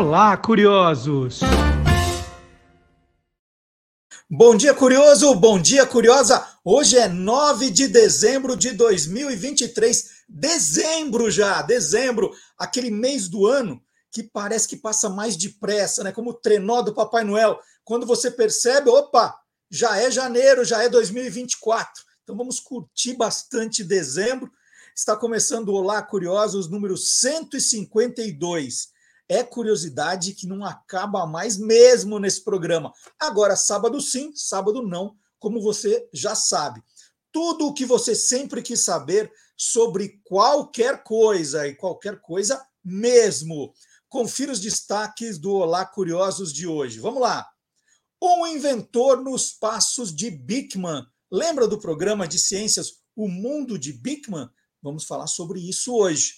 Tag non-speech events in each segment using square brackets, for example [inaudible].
Olá, curiosos! Bom dia, curioso! Bom dia, curiosa! Hoje é 9 de dezembro de 2023. Dezembro já, dezembro, aquele mês do ano que parece que passa mais depressa, né? Como o trenó do Papai Noel. Quando você percebe, opa, já é janeiro, já é 2024. Então vamos curtir bastante dezembro. Está começando o Olá Curiosos número 152. É curiosidade que não acaba mais mesmo nesse programa. Agora, sábado sim, sábado não, como você já sabe. Tudo o que você sempre quis saber sobre qualquer coisa e qualquer coisa mesmo. Confira os destaques do Olá Curiosos de hoje. Vamos lá. Um inventor nos passos de Bickman. Lembra do programa de ciências O Mundo de Bickman? Vamos falar sobre isso hoje.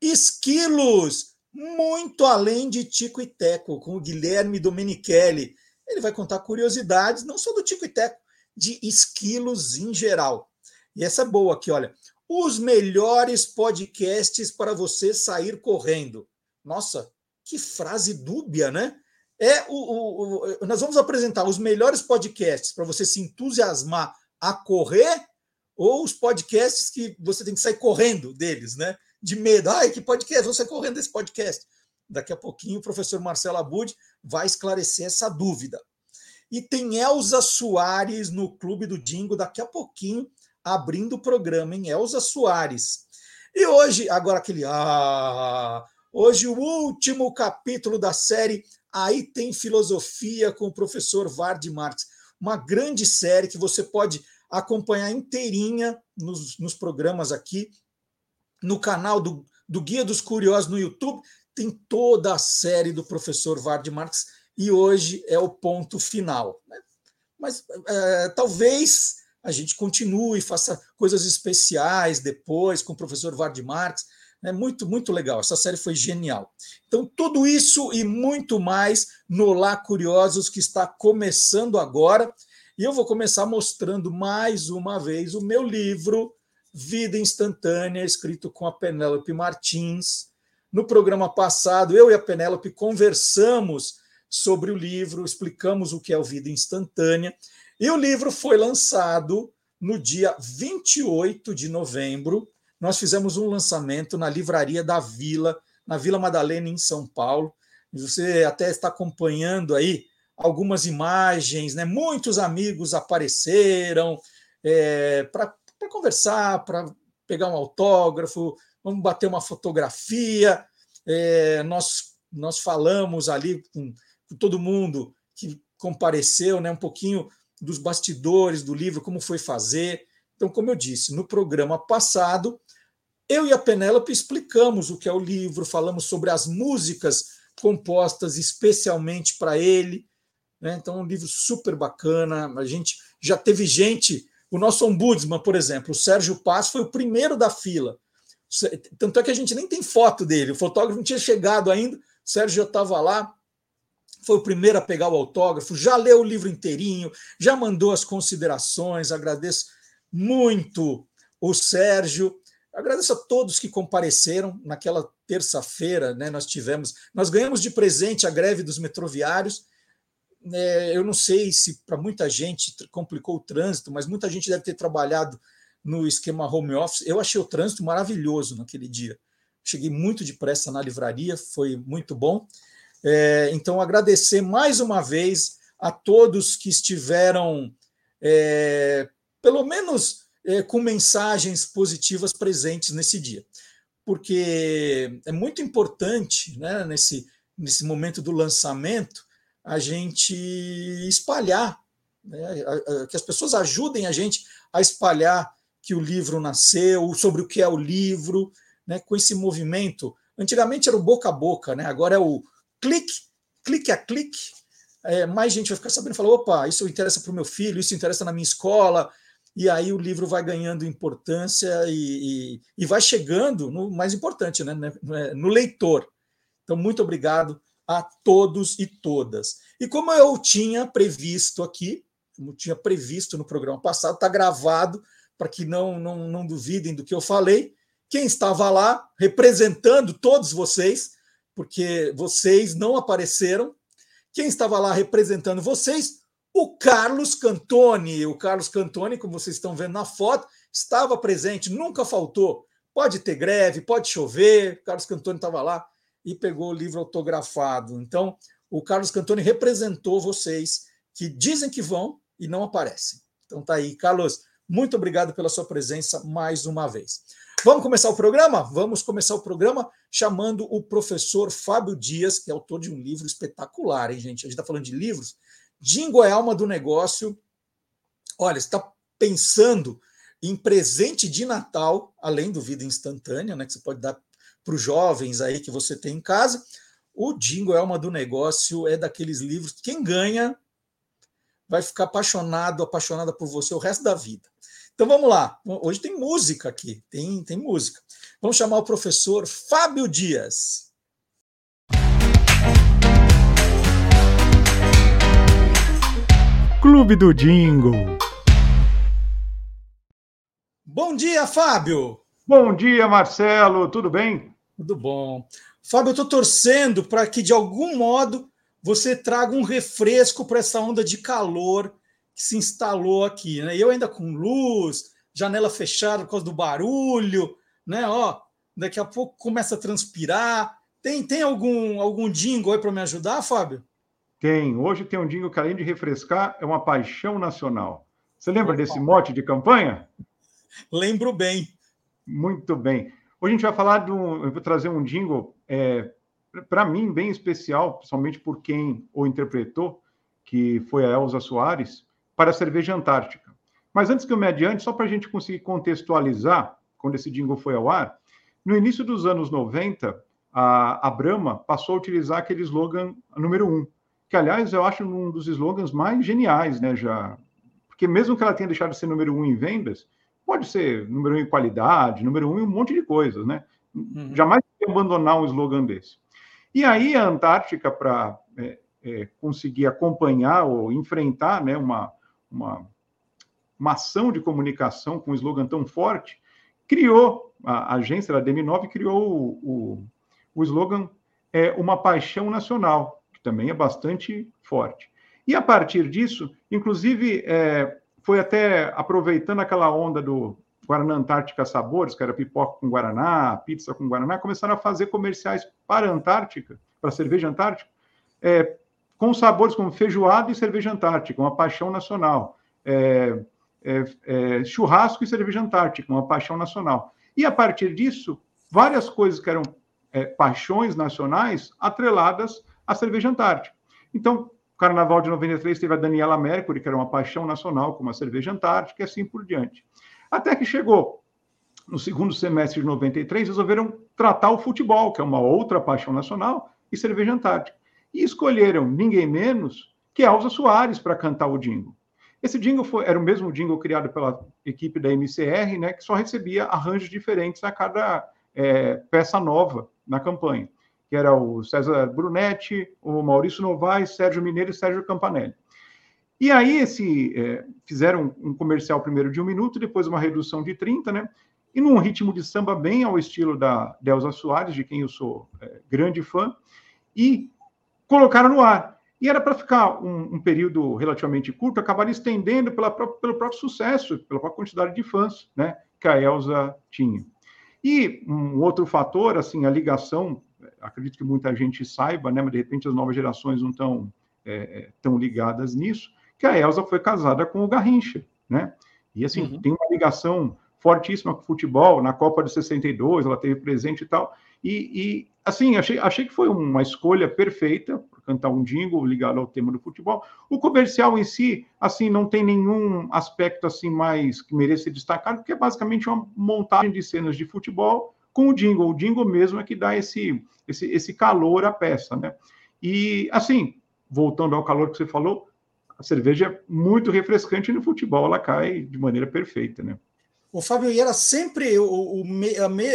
Esquilos, muito além de Tico e Teco, com o Guilherme Domenichelli. Ele vai contar curiosidades, não só do Tico e Teco, de esquilos em geral. E essa é boa aqui, olha. Os melhores podcasts para você sair correndo. Nossa, que frase dúbia, né? É o, o, o nós vamos apresentar os melhores podcasts para você se entusiasmar a correr ou os podcasts que você tem que sair correndo deles, né? De medo. Ai, que podcast, sair correndo desse podcast. Daqui a pouquinho o professor Marcelo Abud vai esclarecer essa dúvida. E tem Elza Soares no Clube do Dingo, daqui a pouquinho, abrindo o programa, em Elza Soares. E hoje, agora aquele. Ah, Hoje, o último capítulo da série Aí Tem Filosofia com o professor Vard Marx. Uma grande série que você pode acompanhar inteirinha nos, nos programas aqui, no canal do, do Guia dos Curiosos no YouTube. Tem toda a série do professor Vard Marx e hoje é o ponto final. Né? Mas é, talvez a gente continue, faça coisas especiais depois com o professor Vard Marx é muito, muito legal. Essa série foi genial. Então, tudo isso e muito mais no Lá Curiosos, que está começando agora. E eu vou começar mostrando mais uma vez o meu livro, Vida Instantânea, escrito com a Penélope Martins. No programa passado, eu e a Penélope conversamos sobre o livro, explicamos o que é o Vida Instantânea. E o livro foi lançado no dia 28 de novembro nós fizemos um lançamento na livraria da Vila, na Vila Madalena, em São Paulo. Você até está acompanhando aí algumas imagens, né? Muitos amigos apareceram é, para conversar, para pegar um autógrafo, vamos bater uma fotografia. É, nós, nós falamos ali com, com todo mundo que compareceu, né? Um pouquinho dos bastidores do livro, como foi fazer. Então, como eu disse, no programa passado, eu e a Penélope explicamos o que é o livro, falamos sobre as músicas compostas especialmente para ele. Né? Então, é um livro super bacana. A gente já teve gente, o nosso ombudsman, por exemplo, o Sérgio Paz, foi o primeiro da fila. Tanto é que a gente nem tem foto dele, o fotógrafo não tinha chegado ainda, o Sérgio já estava lá, foi o primeiro a pegar o autógrafo, já leu o livro inteirinho, já mandou as considerações, agradeço muito o Sérgio. Agradeço a todos que compareceram naquela terça-feira, né? Nós tivemos, nós ganhamos de presente a greve dos metroviários. É, eu não sei se para muita gente complicou o trânsito, mas muita gente deve ter trabalhado no esquema home office. Eu achei o trânsito maravilhoso naquele dia. Cheguei muito depressa na livraria, foi muito bom. É, então, agradecer mais uma vez a todos que estiveram é, pelo menos é, com mensagens positivas presentes nesse dia. Porque é muito importante, né, nesse, nesse momento do lançamento, a gente espalhar, né, que as pessoas ajudem a gente a espalhar que o livro nasceu, sobre o que é o livro, né, com esse movimento. Antigamente era o boca a boca, né, agora é o clique, clique a clique. É, mais gente vai ficar sabendo e falar: opa, isso interessa para o meu filho, isso interessa na minha escola, e aí o livro vai ganhando importância e, e, e vai chegando no mais importante, né, né, no leitor. Então, muito obrigado a todos e todas. E como eu tinha previsto aqui, como tinha previsto no programa passado, está gravado para que não, não, não duvidem do que eu falei. Quem estava lá representando todos vocês, porque vocês não apareceram. Quem estava lá representando vocês? O Carlos Cantoni. O Carlos Cantoni, como vocês estão vendo na foto, estava presente, nunca faltou. Pode ter greve, pode chover. O Carlos Cantoni estava lá e pegou o livro autografado. Então, o Carlos Cantoni representou vocês que dizem que vão e não aparecem. Então tá aí, Carlos, muito obrigado pela sua presença mais uma vez. Vamos começar o programa? Vamos começar o programa chamando o professor Fábio Dias, que é autor de um livro espetacular, hein, gente? A gente está falando de livros. Dingo é alma do negócio. Olha, está pensando em presente de Natal, além do Vida Instantânea, né, que você pode dar para os jovens aí que você tem em casa. O Dingo é alma do negócio, é daqueles livros. Quem ganha vai ficar apaixonado, apaixonada por você o resto da vida. Então vamos lá. Hoje tem música aqui, tem, tem música. Vamos chamar o professor Fábio Dias. Clube do Dingo. Bom dia, Fábio. Bom dia, Marcelo. Tudo bem? Tudo bom. Fábio, eu estou torcendo para que, de algum modo, você traga um refresco para essa onda de calor que se instalou aqui. Né? Eu ainda com luz, janela fechada por causa do barulho, né? Ó, daqui a pouco começa a transpirar. Tem, tem algum, algum jingle aí para me ajudar, Fábio? Tem. Hoje tem um jingle que, além de refrescar, é uma paixão nacional. Você lembra Opa. desse mote de campanha? Lembro bem. Muito bem. Hoje a gente vai falar de um. Eu vou trazer um jingle é, para mim, bem especial, principalmente por quem o interpretou, que foi a Elza Soares, para a cerveja antártica. Mas antes que eu me adiante, só para a gente conseguir contextualizar, quando esse jingle foi ao ar, no início dos anos 90, a, a Brahma passou a utilizar aquele slogan número um, que, aliás, eu acho um dos slogans mais geniais, né, já. Porque mesmo que ela tenha deixado de ser número um em vendas, pode ser número um em qualidade, número um em um monte de coisas, né? Uhum. Jamais abandonar um slogan desse. E aí a Antártica, para é, é, conseguir acompanhar ou enfrentar né, uma, uma, uma ação de comunicação com um slogan tão forte, criou, a agência da DM9 criou o, o, o slogan é, Uma Paixão Nacional, que também é bastante forte. E a partir disso, inclusive, é, foi até aproveitando aquela onda do Guaraná Antártica Sabores, que era pipoca com Guaraná, pizza com Guaraná, começaram a fazer comerciais para a Antártica, para a cerveja Antártica, é, com sabores como feijoada e cerveja Antártica, uma paixão nacional. É, é, é, churrasco e cerveja Antártica, uma paixão nacional. E a partir disso, várias coisas que eram é, paixões nacionais atreladas à cerveja Antártica. Então, Carnaval de 93 teve a Daniela Mercury, que era uma paixão nacional, como a cerveja Antártica, e assim por diante. Até que chegou no segundo semestre de 93, resolveram tratar o futebol, que é uma outra paixão nacional, e cerveja antártica. E escolheram ninguém menos que Elza Soares para cantar o jingle. Esse jingle foi, era o mesmo jingle criado pela equipe da MCR, né, que só recebia arranjos diferentes a cada é, peça nova na campanha, que era o César Brunetti, o Maurício Novaes, Sérgio Mineiro e Sérgio Campanelli. E aí esse, é, fizeram um comercial primeiro de um minuto, depois uma redução de 30, né? E num ritmo de samba bem ao estilo da Delza Soares, de quem eu sou é, grande fã, e colocaram no ar. E era para ficar um, um, período relativamente curto, acabaram estendendo pela, pelo próprio sucesso, pela própria quantidade de fãs né, que a Elza tinha. E um outro fator, assim, a ligação, acredito que muita gente saiba, né, mas de repente as novas gerações não estão é, é tão ligadas nisso, que a Elsa foi casada com o Garrincha, né? E assim, uhum. tem uma ligação fortíssima com o futebol, na Copa de 62, ela teve presente e tal. E, e assim, achei, achei que foi uma escolha perfeita para cantar um jingle ligado ao tema do futebol. O comercial em si, assim, não tem nenhum aspecto assim mais que mereça ser destacado, porque é basicamente uma montagem de cenas de futebol com o jingle. O jingle mesmo é que dá esse, esse, esse calor à peça, né? E, assim, voltando ao calor que você falou, a cerveja é muito refrescante no futebol, ela cai de maneira perfeita, né? O Fábio, e era sempre o, o, a, me,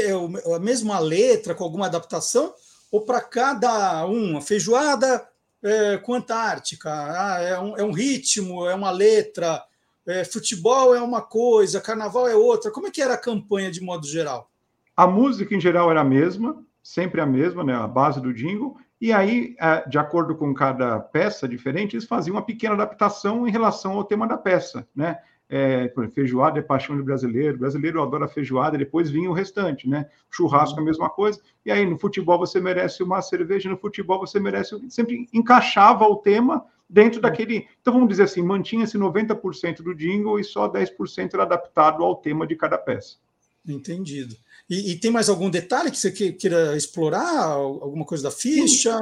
a, mesma letra com alguma adaptação? Ou para cada um? A feijoada é, com Antártica, ah, é, um, é, um, ritmo, é uma letra, é, futebol é uma coisa, carnaval é outra. Como é que era a campanha de modo geral? A música em geral era a mesma, sempre a mesma, né, a base do jingle, e aí, é, de acordo com cada peça diferente, eles faziam uma pequena adaptação em relação ao tema da peça, né? É, feijoada é paixão do brasileiro, o brasileiro adora feijoada, depois vinha o restante, né? Churrasco é a mesma coisa, e aí no futebol você merece uma cerveja, no futebol você merece. Sempre encaixava o tema dentro daquele. Então vamos dizer assim, mantinha-se 90% do jingle e só 10% era adaptado ao tema de cada peça. Entendido. E, e, tem mais algum detalhe que você queira explorar? Alguma coisa da ficha?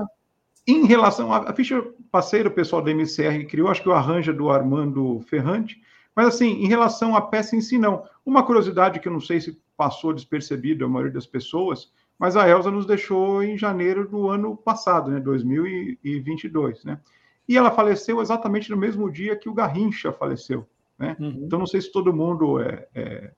Em relação à ficha parceira, o pessoal da MCR criou, acho que o arranja do Armando Ferrante, mas assim, em relação à peça em si, não. Uma curiosidade que eu não sei se passou despercebido a maioria das pessoas, mas a Elsa nos deixou em janeiro do ano passado, né, 2022, né? E ela faleceu exatamente no mesmo dia que o Garrincha faleceu, né? Uhum. Então não sei se todo mundo é é,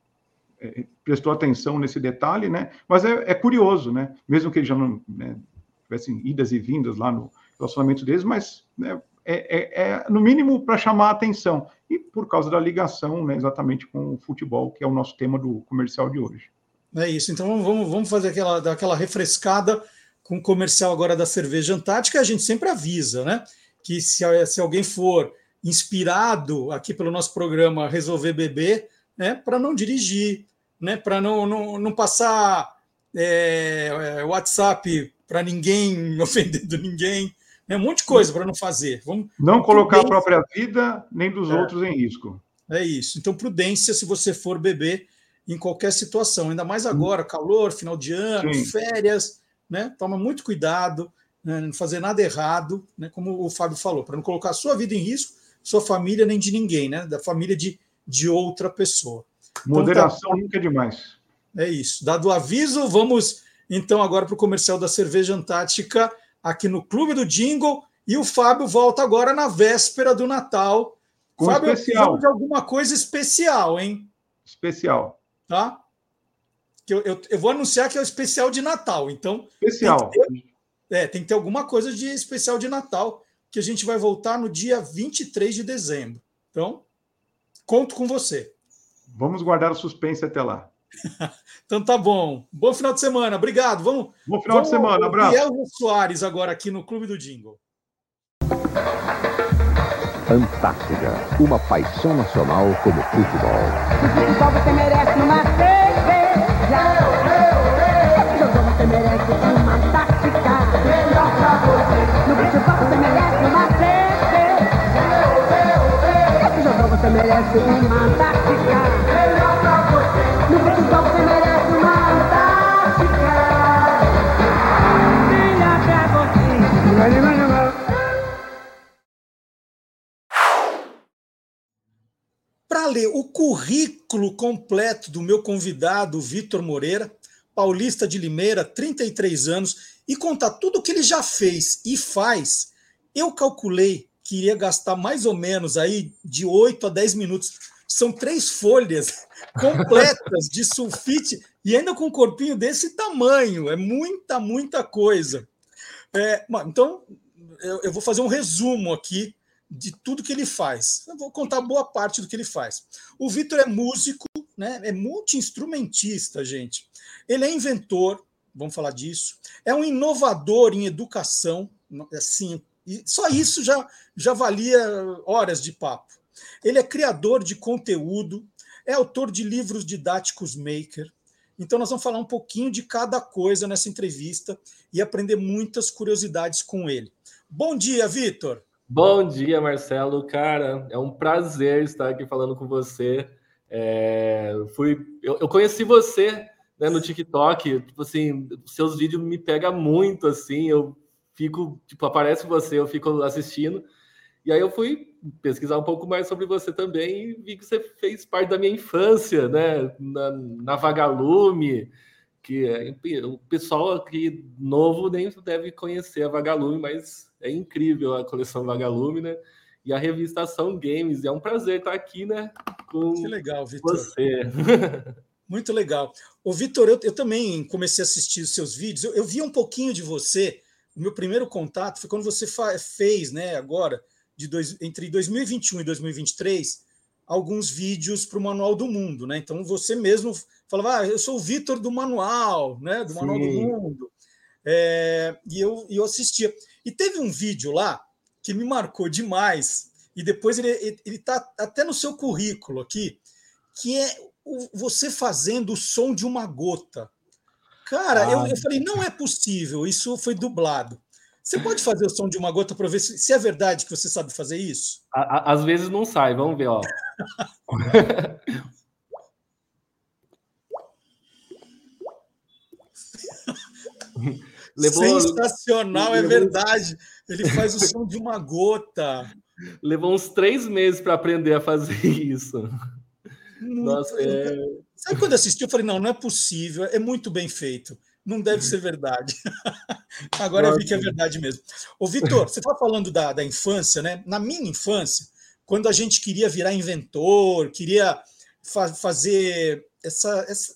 prestou atenção nesse detalhe, né? Mas é, é curioso, né? Mesmo que eles já não né, tivessem idas e vindas lá no relacionamento deles, mas né, é, é, é, no mínimo para chamar a atenção e por causa da ligação, né, exatamente com o futebol, que é o nosso tema do comercial de hoje. É isso. Então vamos, vamos fazer aquela, aquela refrescada com o comercial agora da cerveja Antártica. A gente sempre avisa, né? Que se, se alguém for inspirado aqui pelo nosso programa resolver beber, né, para não dirigir, né, para não, não, não passar é, é WhatsApp para ninguém, [laughs] ofendendo ninguém, né, um monte de coisa para não fazer. Vamos, não colocar a própria vida nem dos é, outros em risco. É isso. Então, prudência se você for beber em qualquer situação, ainda mais agora, calor, final de ano, Sim. férias, né? Toma muito cuidado, né, não fazer nada errado, né? Como o Fábio falou, para não colocar a sua vida em risco, sua família nem de ninguém, né? Da família de de outra pessoa. Moderação então, tá... nunca é demais. É isso. Dado o aviso, vamos então agora para o comercial da Cerveja Antártica, aqui no Clube do Jingle. E o Fábio volta agora na véspera do Natal. Com Fábio, especial. de alguma coisa especial, hein? Especial. Tá? Que eu, eu, eu, vou anunciar que é o especial de Natal. Então. Especial. Tem ter, é, tem que ter alguma coisa de especial de Natal, que a gente vai voltar no dia 23 de dezembro. Então, Conto com você. Vamos guardar o suspense até lá. [laughs] então tá bom. Bom final de semana. Obrigado. Vamos. Bom final vamos de semana. Abraço. Elvis Soares agora aqui no Clube do Jingle. Antártida, uma paixão nacional como futebol. O futebol você merece uma cerveja. Esse jogo você merece uma tática. Melhor pra você. No futebol você merece uma você merece uma Antártica. Para ler o currículo completo do meu convidado, Vitor Moreira, paulista de Limeira, 33 anos, e contar tudo o que ele já fez e faz, eu calculei que iria gastar mais ou menos aí de 8 a 10 minutos. São três folhas [laughs] completas de sulfite e ainda com um corpinho desse tamanho. É muita, muita coisa. É, então, eu, eu vou fazer um resumo aqui de tudo que ele faz. Eu vou contar boa parte do que ele faz. O Vitor é músico, né? é multi-instrumentista, gente. Ele é inventor, vamos falar disso. É um inovador em educação, assim, e só isso já, já valia horas de papo. Ele é criador de conteúdo, é autor de livros didáticos maker. Então, nós vamos falar um pouquinho de cada coisa nessa entrevista e aprender muitas curiosidades com ele. Bom dia, Vitor. Bom dia, Marcelo. Cara, é um prazer estar aqui falando com você. É, fui, eu, eu, conheci você né, no TikTok. Tipo assim, seus vídeos me pegam muito. Assim, eu fico, tipo, aparece você, eu fico assistindo. E aí eu fui pesquisar um pouco mais sobre você também e vi que você fez parte da minha infância, né? Na, na Vagalume, que é, o pessoal aqui novo nem deve conhecer a Vagalume, mas é incrível a coleção Vagalume, né? E a revista Ação Games. E é um prazer estar aqui, né? Com que legal, Vitor. Você. [laughs] Muito legal. O Vitor, eu, eu, também comecei a assistir os seus vídeos. Eu, eu vi um pouquinho de você o meu primeiro contato foi quando você fez, né, agora, de dois, entre 2021 e 2023, alguns vídeos para o Manual do Mundo, né? Então você mesmo falava, ah, eu sou o Vitor do Manual, né, do Manual Sim. do Mundo. É, e eu, eu assistia. E teve um vídeo lá que me marcou demais, e depois ele está até no seu currículo aqui, que é o, você fazendo o som de uma gota. Cara, ah. eu, eu falei, não é possível, isso foi dublado. Você pode fazer o som de uma gota para ver se, se, é verdade que você sabe fazer isso? Às vezes não sai, vamos ver, ó. [laughs] Levou... Sensacional, é verdade. Ele faz o som de uma gota. Levou uns três meses para aprender a fazer isso. Muito Nossa, é... Sabe quando assisti? Eu falei: não, não é possível, é muito bem feito. Não deve ser verdade. [laughs] Agora eu vi que é verdade mesmo. Ô, Vitor, você estava falando da, da infância, né? Na minha infância, quando a gente queria virar inventor, queria fa fazer essa, essa,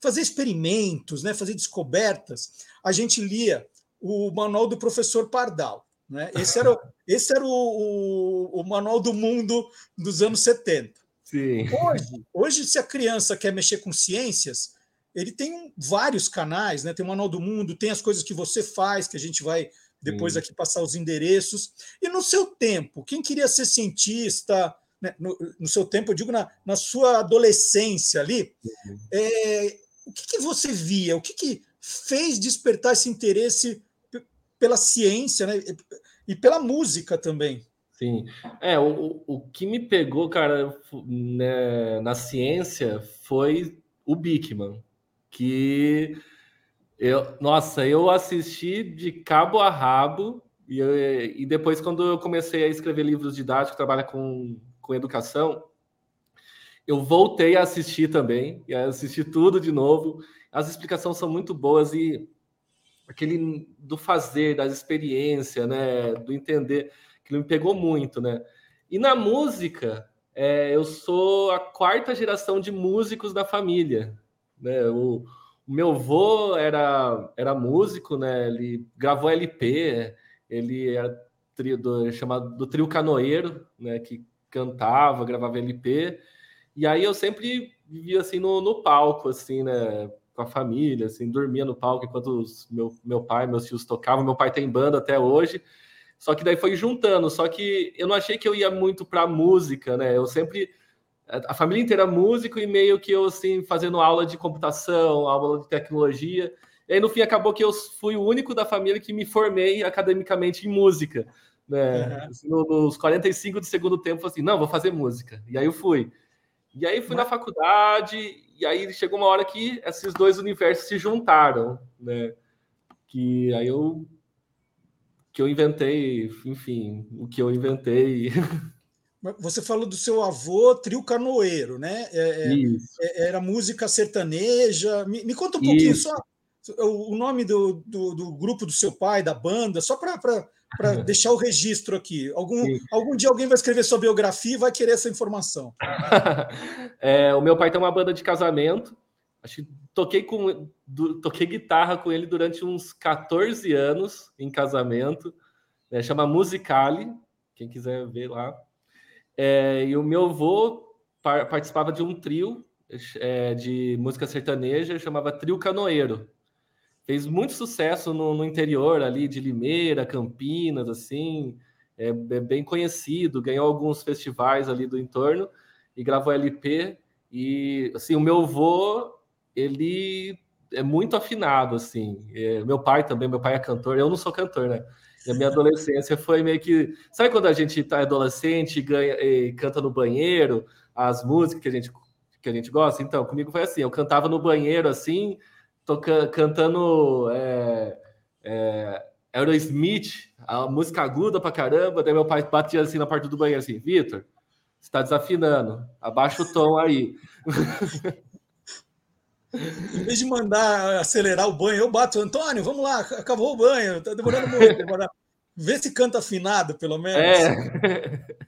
fazer experimentos, né? fazer descobertas, a gente lia o manual do professor Pardal. Né? Esse era, [laughs] esse era o, o, o manual do mundo dos anos 70. Sim. Hoje, hoje, se a criança quer mexer com ciências, ele tem vários canais, né? Tem o Manual do Mundo, tem as coisas que você faz, que a gente vai depois Sim. aqui passar os endereços. E no seu tempo, quem queria ser cientista, né? no, no, seu tempo, eu digo na, na sua adolescência ali, é, o que, que, você via? O que, que fez despertar esse interesse pela ciência né? e pela música também. Sim, é, o, o que me pegou, cara, né, na ciência foi o Bickman, que eu, nossa, eu assisti de cabo a rabo, e, eu, e depois, quando eu comecei a escrever livros didáticos, trabalhar com, com educação, eu voltei a assistir também, e assisti tudo de novo, as explicações são muito boas e aquele do fazer, da experiência, né, do entender, que me pegou muito, né? E na música, é, eu sou a quarta geração de músicos da família, né? O, o meu avô era era músico, né? Ele gravou LP, ele era trio do, chamado do trio canoeiro, né? Que cantava, gravava LP. E aí eu sempre vivia assim no, no palco, assim, né? com a família, assim, dormia no palco enquanto os, meu, meu pai, meus tios tocavam. Meu pai tem banda até hoje. Só que daí foi juntando. Só que eu não achei que eu ia muito para música, né? Eu sempre a família inteira músico e meio que eu assim fazendo aula de computação, aula de tecnologia. E aí no fim acabou que eu fui o único da família que me formei academicamente em música, né? Uhum. Assim, nos 45 do segundo tempo, assim, não, vou fazer música. E aí eu fui. E aí fui Mas... na faculdade e aí chegou uma hora que esses dois universos se juntaram, né? Que aí eu que eu inventei, enfim, o que eu inventei. [laughs] Você falou do seu avô trio canoeiro, né? É, é, é, era música sertaneja. Me, me conta um pouquinho Isso. só o nome do, do, do, grupo do seu pai, da banda, só para [laughs] deixar o registro aqui. Algum, algum dia alguém vai escrever sua biografia e vai querer essa informação. [laughs] é, o meu pai tem uma banda de casamento. Acho que toquei, com, do, toquei guitarra com ele durante uns 14 anos em casamento. Né, chama Musicali, quem quiser ver lá. É, e o meu avô par, participava de um trio é, de música sertaneja, chamava Trio Canoeiro fez muito sucesso no, no, interior ali de Limeira, Campinas, assim, é, é, bem conhecido, ganhou alguns festivais ali do entorno e gravou LP. E assim, o meu avô, ele é muito afinado, assim. É, meu pai também, meu pai é cantor, eu não sou cantor, né? E a minha adolescência foi meio que. Sabe quando a gente tá adolescente ganha, e canta no banheiro as músicas que a gente, que a gente gosta? Então, comigo foi assim: eu cantava no banheiro assim, tô cantando é, é, Aerosmith, a música aguda pra caramba. Daí meu pai batia assim na parte do banheiro, assim, Vitor, você tá desafinando, abaixa o tom aí. Em vez de mandar acelerar o banho, eu bato, Antônio, vamos lá, acabou o banho, tá demorando muito. Demorando. Vê se canta afinado, pelo menos. É.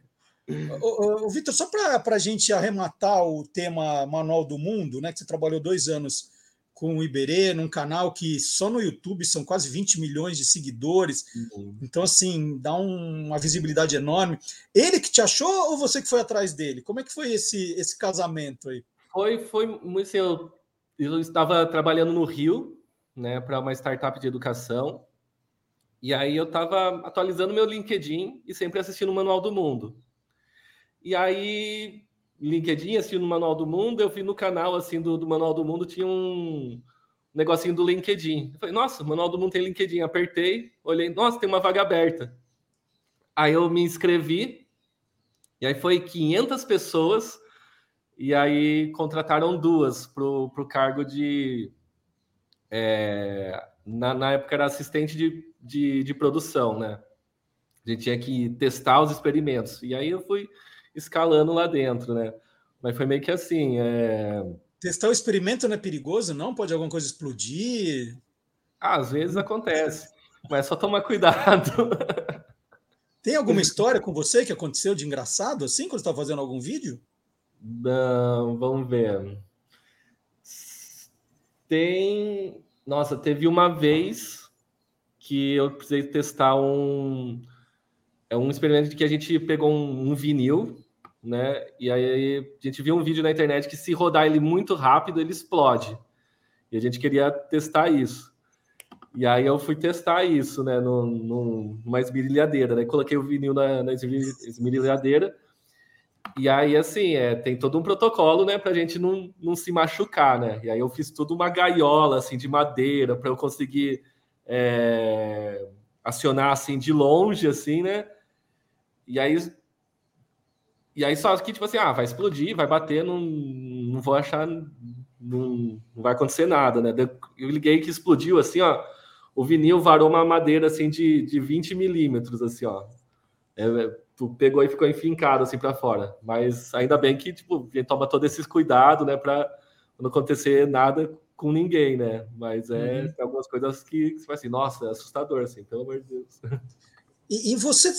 O, o Vitor, só para a gente arrematar o tema Manual do Mundo, né, que você trabalhou dois anos com o Iberê, num canal que só no YouTube são quase 20 milhões de seguidores. Uhum. Então, assim, dá um, uma visibilidade enorme. Ele que te achou ou você que foi atrás dele? Como é que foi esse, esse casamento aí? Foi, foi muito assim, eu, eu estava trabalhando no Rio, né, para uma startup de educação. E aí eu estava atualizando meu LinkedIn e sempre assistindo o Manual do Mundo. E aí, LinkedIn, assistindo o Manual do Mundo, eu vi no canal assim do, do Manual do Mundo tinha um negocinho do LinkedIn. Eu falei, nossa, o Manual do Mundo tem LinkedIn. Apertei, olhei, nossa, tem uma vaga aberta. Aí eu me inscrevi, e aí foi 500 pessoas, e aí contrataram duas para o cargo de. É, na, na época era assistente de, de, de produção, né? A gente tinha que testar os experimentos. E aí eu fui escalando lá dentro, né? Mas foi meio que assim. É... Testar o experimento não é perigoso, não? Pode alguma coisa explodir? Ah, às vezes acontece, mas é só tomar cuidado. [laughs] Tem alguma história com você que aconteceu de engraçado assim quando você está fazendo algum vídeo? Não, vamos ver. Tem. Nossa, teve uma vez que eu precisei testar um. É um experimento que a gente pegou um, um vinil, né? E aí a gente viu um vídeo na internet que se rodar ele muito rápido, ele explode. E a gente queria testar isso. E aí eu fui testar isso, né, no, no, numa esmerilhadeira, né? Coloquei o vinil na, na esmerilhadeira. E aí, assim, é, tem todo um protocolo, né, pra gente não, não se machucar, né? E aí eu fiz tudo uma gaiola, assim, de madeira, para eu conseguir é, acionar, assim, de longe, assim, né? E aí, e aí só que, tipo assim, ah, vai explodir, vai bater, não, não vou achar, não, não vai acontecer nada, né? Eu liguei que explodiu, assim, ó, o vinil varou uma madeira assim de, de 20 milímetros, assim, ó. É, é pegou e ficou enfincado assim para fora. Mas ainda bem que tipo, a gente toma todo esses cuidado, né, para não acontecer nada com ninguém, né? Mas é uhum. algumas coisas que, você fala assim, nossa, é assustador, assim, pelo amor de Deus. E, e você,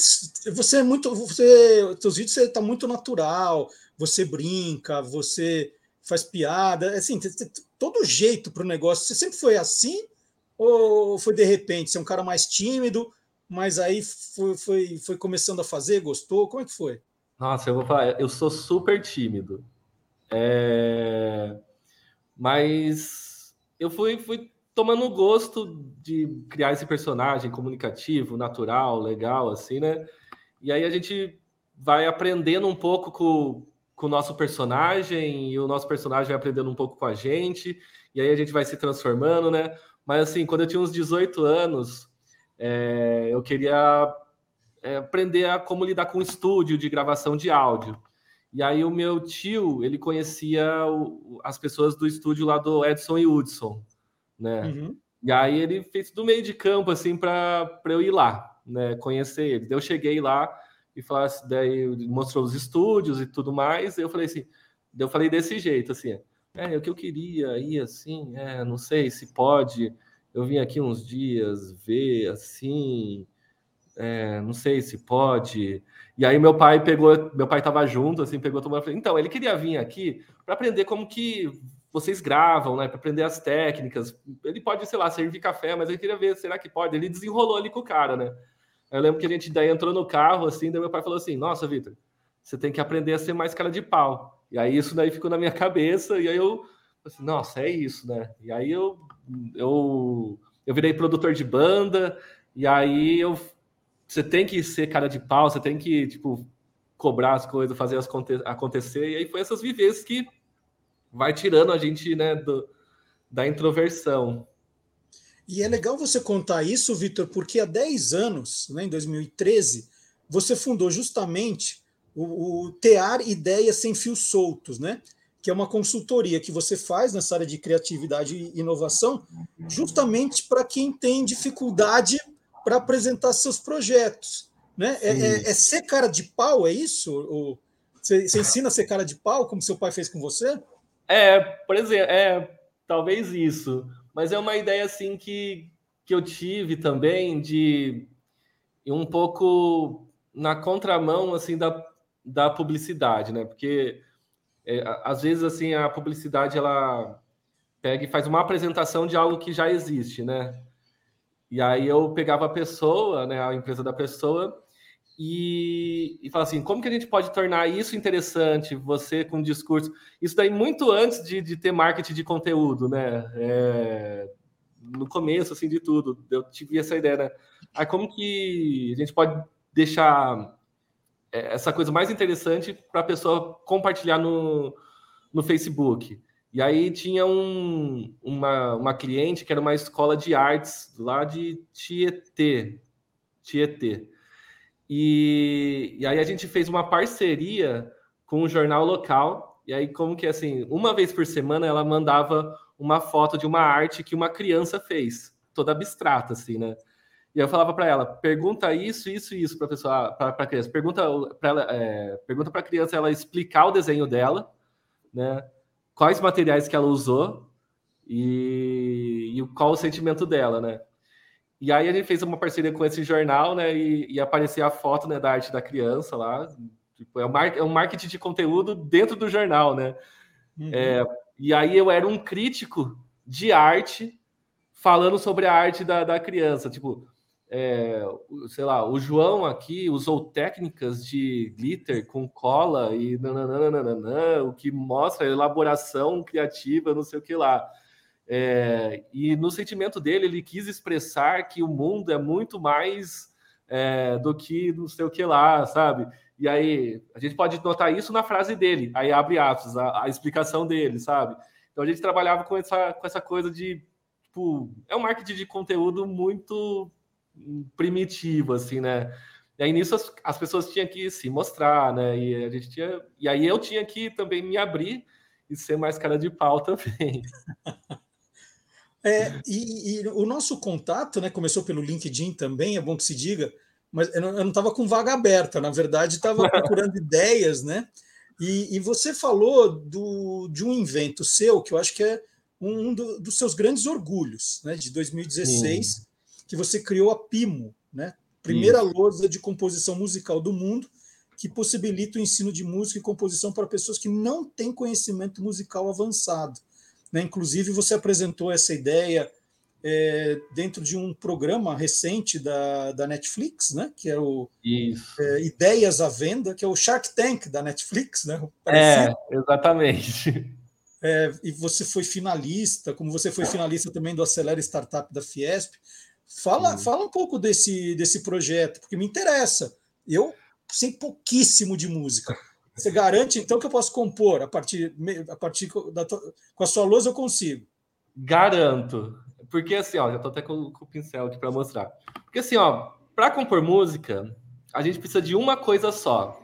você é muito, você, seus vídeos você tá muito natural, você brinca, você faz piada, assim, todo jeito para o negócio. Você sempre foi assim ou foi de repente? Você é um cara mais tímido, mas aí foi, foi, foi começando a fazer, gostou? Como é que foi? Nossa, eu vou falar, eu sou super tímido. É... Mas eu fui, fui tomando gosto de criar esse personagem comunicativo, natural, legal, assim, né? E aí a gente vai aprendendo um pouco com, com o nosso personagem, e o nosso personagem vai aprendendo um pouco com a gente, e aí a gente vai se transformando, né? Mas assim, quando eu tinha uns 18 anos, é, eu queria é, aprender a como lidar com o estúdio de gravação de áudio. E aí o meu tio, ele conhecia o, as pessoas do estúdio lá do Edson e Hudson, né? Uhum. E aí ele fez do meio de campo, assim, para eu ir lá, né? Conhecer ele. eu cheguei lá e falasse, daí mostrou os estúdios e tudo mais. E eu falei assim, eu falei desse jeito, assim, é, o que eu queria ir assim, é, não sei se pode. Eu vim aqui uns dias ver assim, é, não sei se pode. E aí meu pai pegou, meu pai estava junto, assim, pegou tomando. Então, ele queria vir aqui para aprender como que vocês gravam, né? Para aprender as técnicas. Ele pode, sei lá, servir café, mas ele queria ver, será que pode? Ele desenrolou ali com o cara, né? Eu lembro que a gente daí entrou no carro, assim, daí meu pai falou assim: Nossa, Vitor, você tem que aprender a ser mais cara de pau. E aí isso daí ficou na minha [laughs] cabeça, e aí eu assim, nossa, é isso, né? E aí eu, eu, eu virei produtor de banda, e aí eu você tem que ser cara de pau, você tem que, tipo, cobrar as coisas, fazer as acontecer, e aí foi essas vivências que vai tirando a gente, né, do, da introversão. E é legal você contar isso, Vitor, porque há 10 anos, né, em 2013, você fundou justamente o, o Tear Ideias Sem Fios Soltos, né? Que é uma consultoria que você faz nessa área de criatividade e inovação, justamente para quem tem dificuldade para apresentar seus projetos. Né? É, é, é, ser cara de pau, é isso? Você, você, ensina a ser cara de pau, como seu pai fez com você? É, por exemplo, é talvez isso. Mas é uma ideia assim que, que eu tive também de um pouco na contramão assim da da publicidade, né? Porque é, às vezes assim a publicidade ela pega e faz uma apresentação de algo que já existe, né? E aí eu pegava a pessoa, né, a empresa da pessoa e, e falava assim, como que a gente pode tornar isso interessante? Você com discurso, isso daí muito antes de, de ter marketing de conteúdo, né? É, no começo, assim, de tudo. Eu tive essa ideia, né? Aí como que a gente pode deixar essa coisa mais interessante para a pessoa compartilhar no, no Facebook? E aí tinha um, uma, uma cliente que era uma escola de artes lá de Tietê. Tietê. E, e aí a gente fez uma parceria com um jornal local. E aí, como que assim, uma vez por semana ela mandava uma foto de uma arte que uma criança fez, toda abstrata, assim, né? E eu falava para ela, pergunta isso, isso isso para pessoa, para a criança. Pergunta para ela, é, pergunta para a criança ela explicar o desenho dela, né? quais materiais que ela usou e, e qual o sentimento dela, né? E aí a gente fez uma parceria com esse jornal, né? E, e aparecia a foto né, da arte da criança lá. Tipo, é, um é um marketing de conteúdo dentro do jornal, né? Uhum. É, e aí eu era um crítico de arte falando sobre a arte da, da criança. Tipo, é, sei lá, o João aqui usou técnicas de glitter com cola e nananana, o que mostra elaboração criativa, não sei o que lá. É, e no sentimento dele, ele quis expressar que o mundo é muito mais é, do que não sei o que lá, sabe? E aí, a gente pode notar isso na frase dele, aí abre aspas, a, a explicação dele, sabe? Então a gente trabalhava com essa, com essa coisa de, tipo, é um marketing de conteúdo muito primitivo, assim, né? E aí nisso as, as, pessoas tinham que se mostrar, né? E a gente tinha, e aí eu tinha que também me abrir e ser mais cara de pau [laughs] também. [laughs] É, e, e, o nosso contato, né? Começou pelo LinkedIn também, é bom que se diga, mas eu não estava com vaga aberta, na verdade, estava [laughs] procurando ideias, né? E, e, você falou do, de um invento seu, que eu acho que é um do, dos seus grandes orgulhos, né? De 2016. Sim que você criou a Pimo, né? Primeira Isso. lousa de composição musical do mundo, que possibilita o ensino de música e composição para pessoas que não têm conhecimento musical avançado. Né? Inclusive, você apresentou essa ideia é, dentro de um programa recente da, da Netflix, né? que é o é, Ideias à Venda, que é o Shark Tank da Netflix. Né? [laughs] É, exatamente. É, e você foi finalista, como você foi finalista também do Acelera Startup da Fiesp. Fala, fala um pouco desse, desse projeto, porque me interessa. Eu sei pouquíssimo de música. Você garante, então, que eu posso compor a partir, a partir da, com a sua lousa eu consigo? Garanto. Porque assim, ó, já tô até com, com o pincel aqui para mostrar. Porque assim, ó, para compor música, a gente precisa de uma coisa só.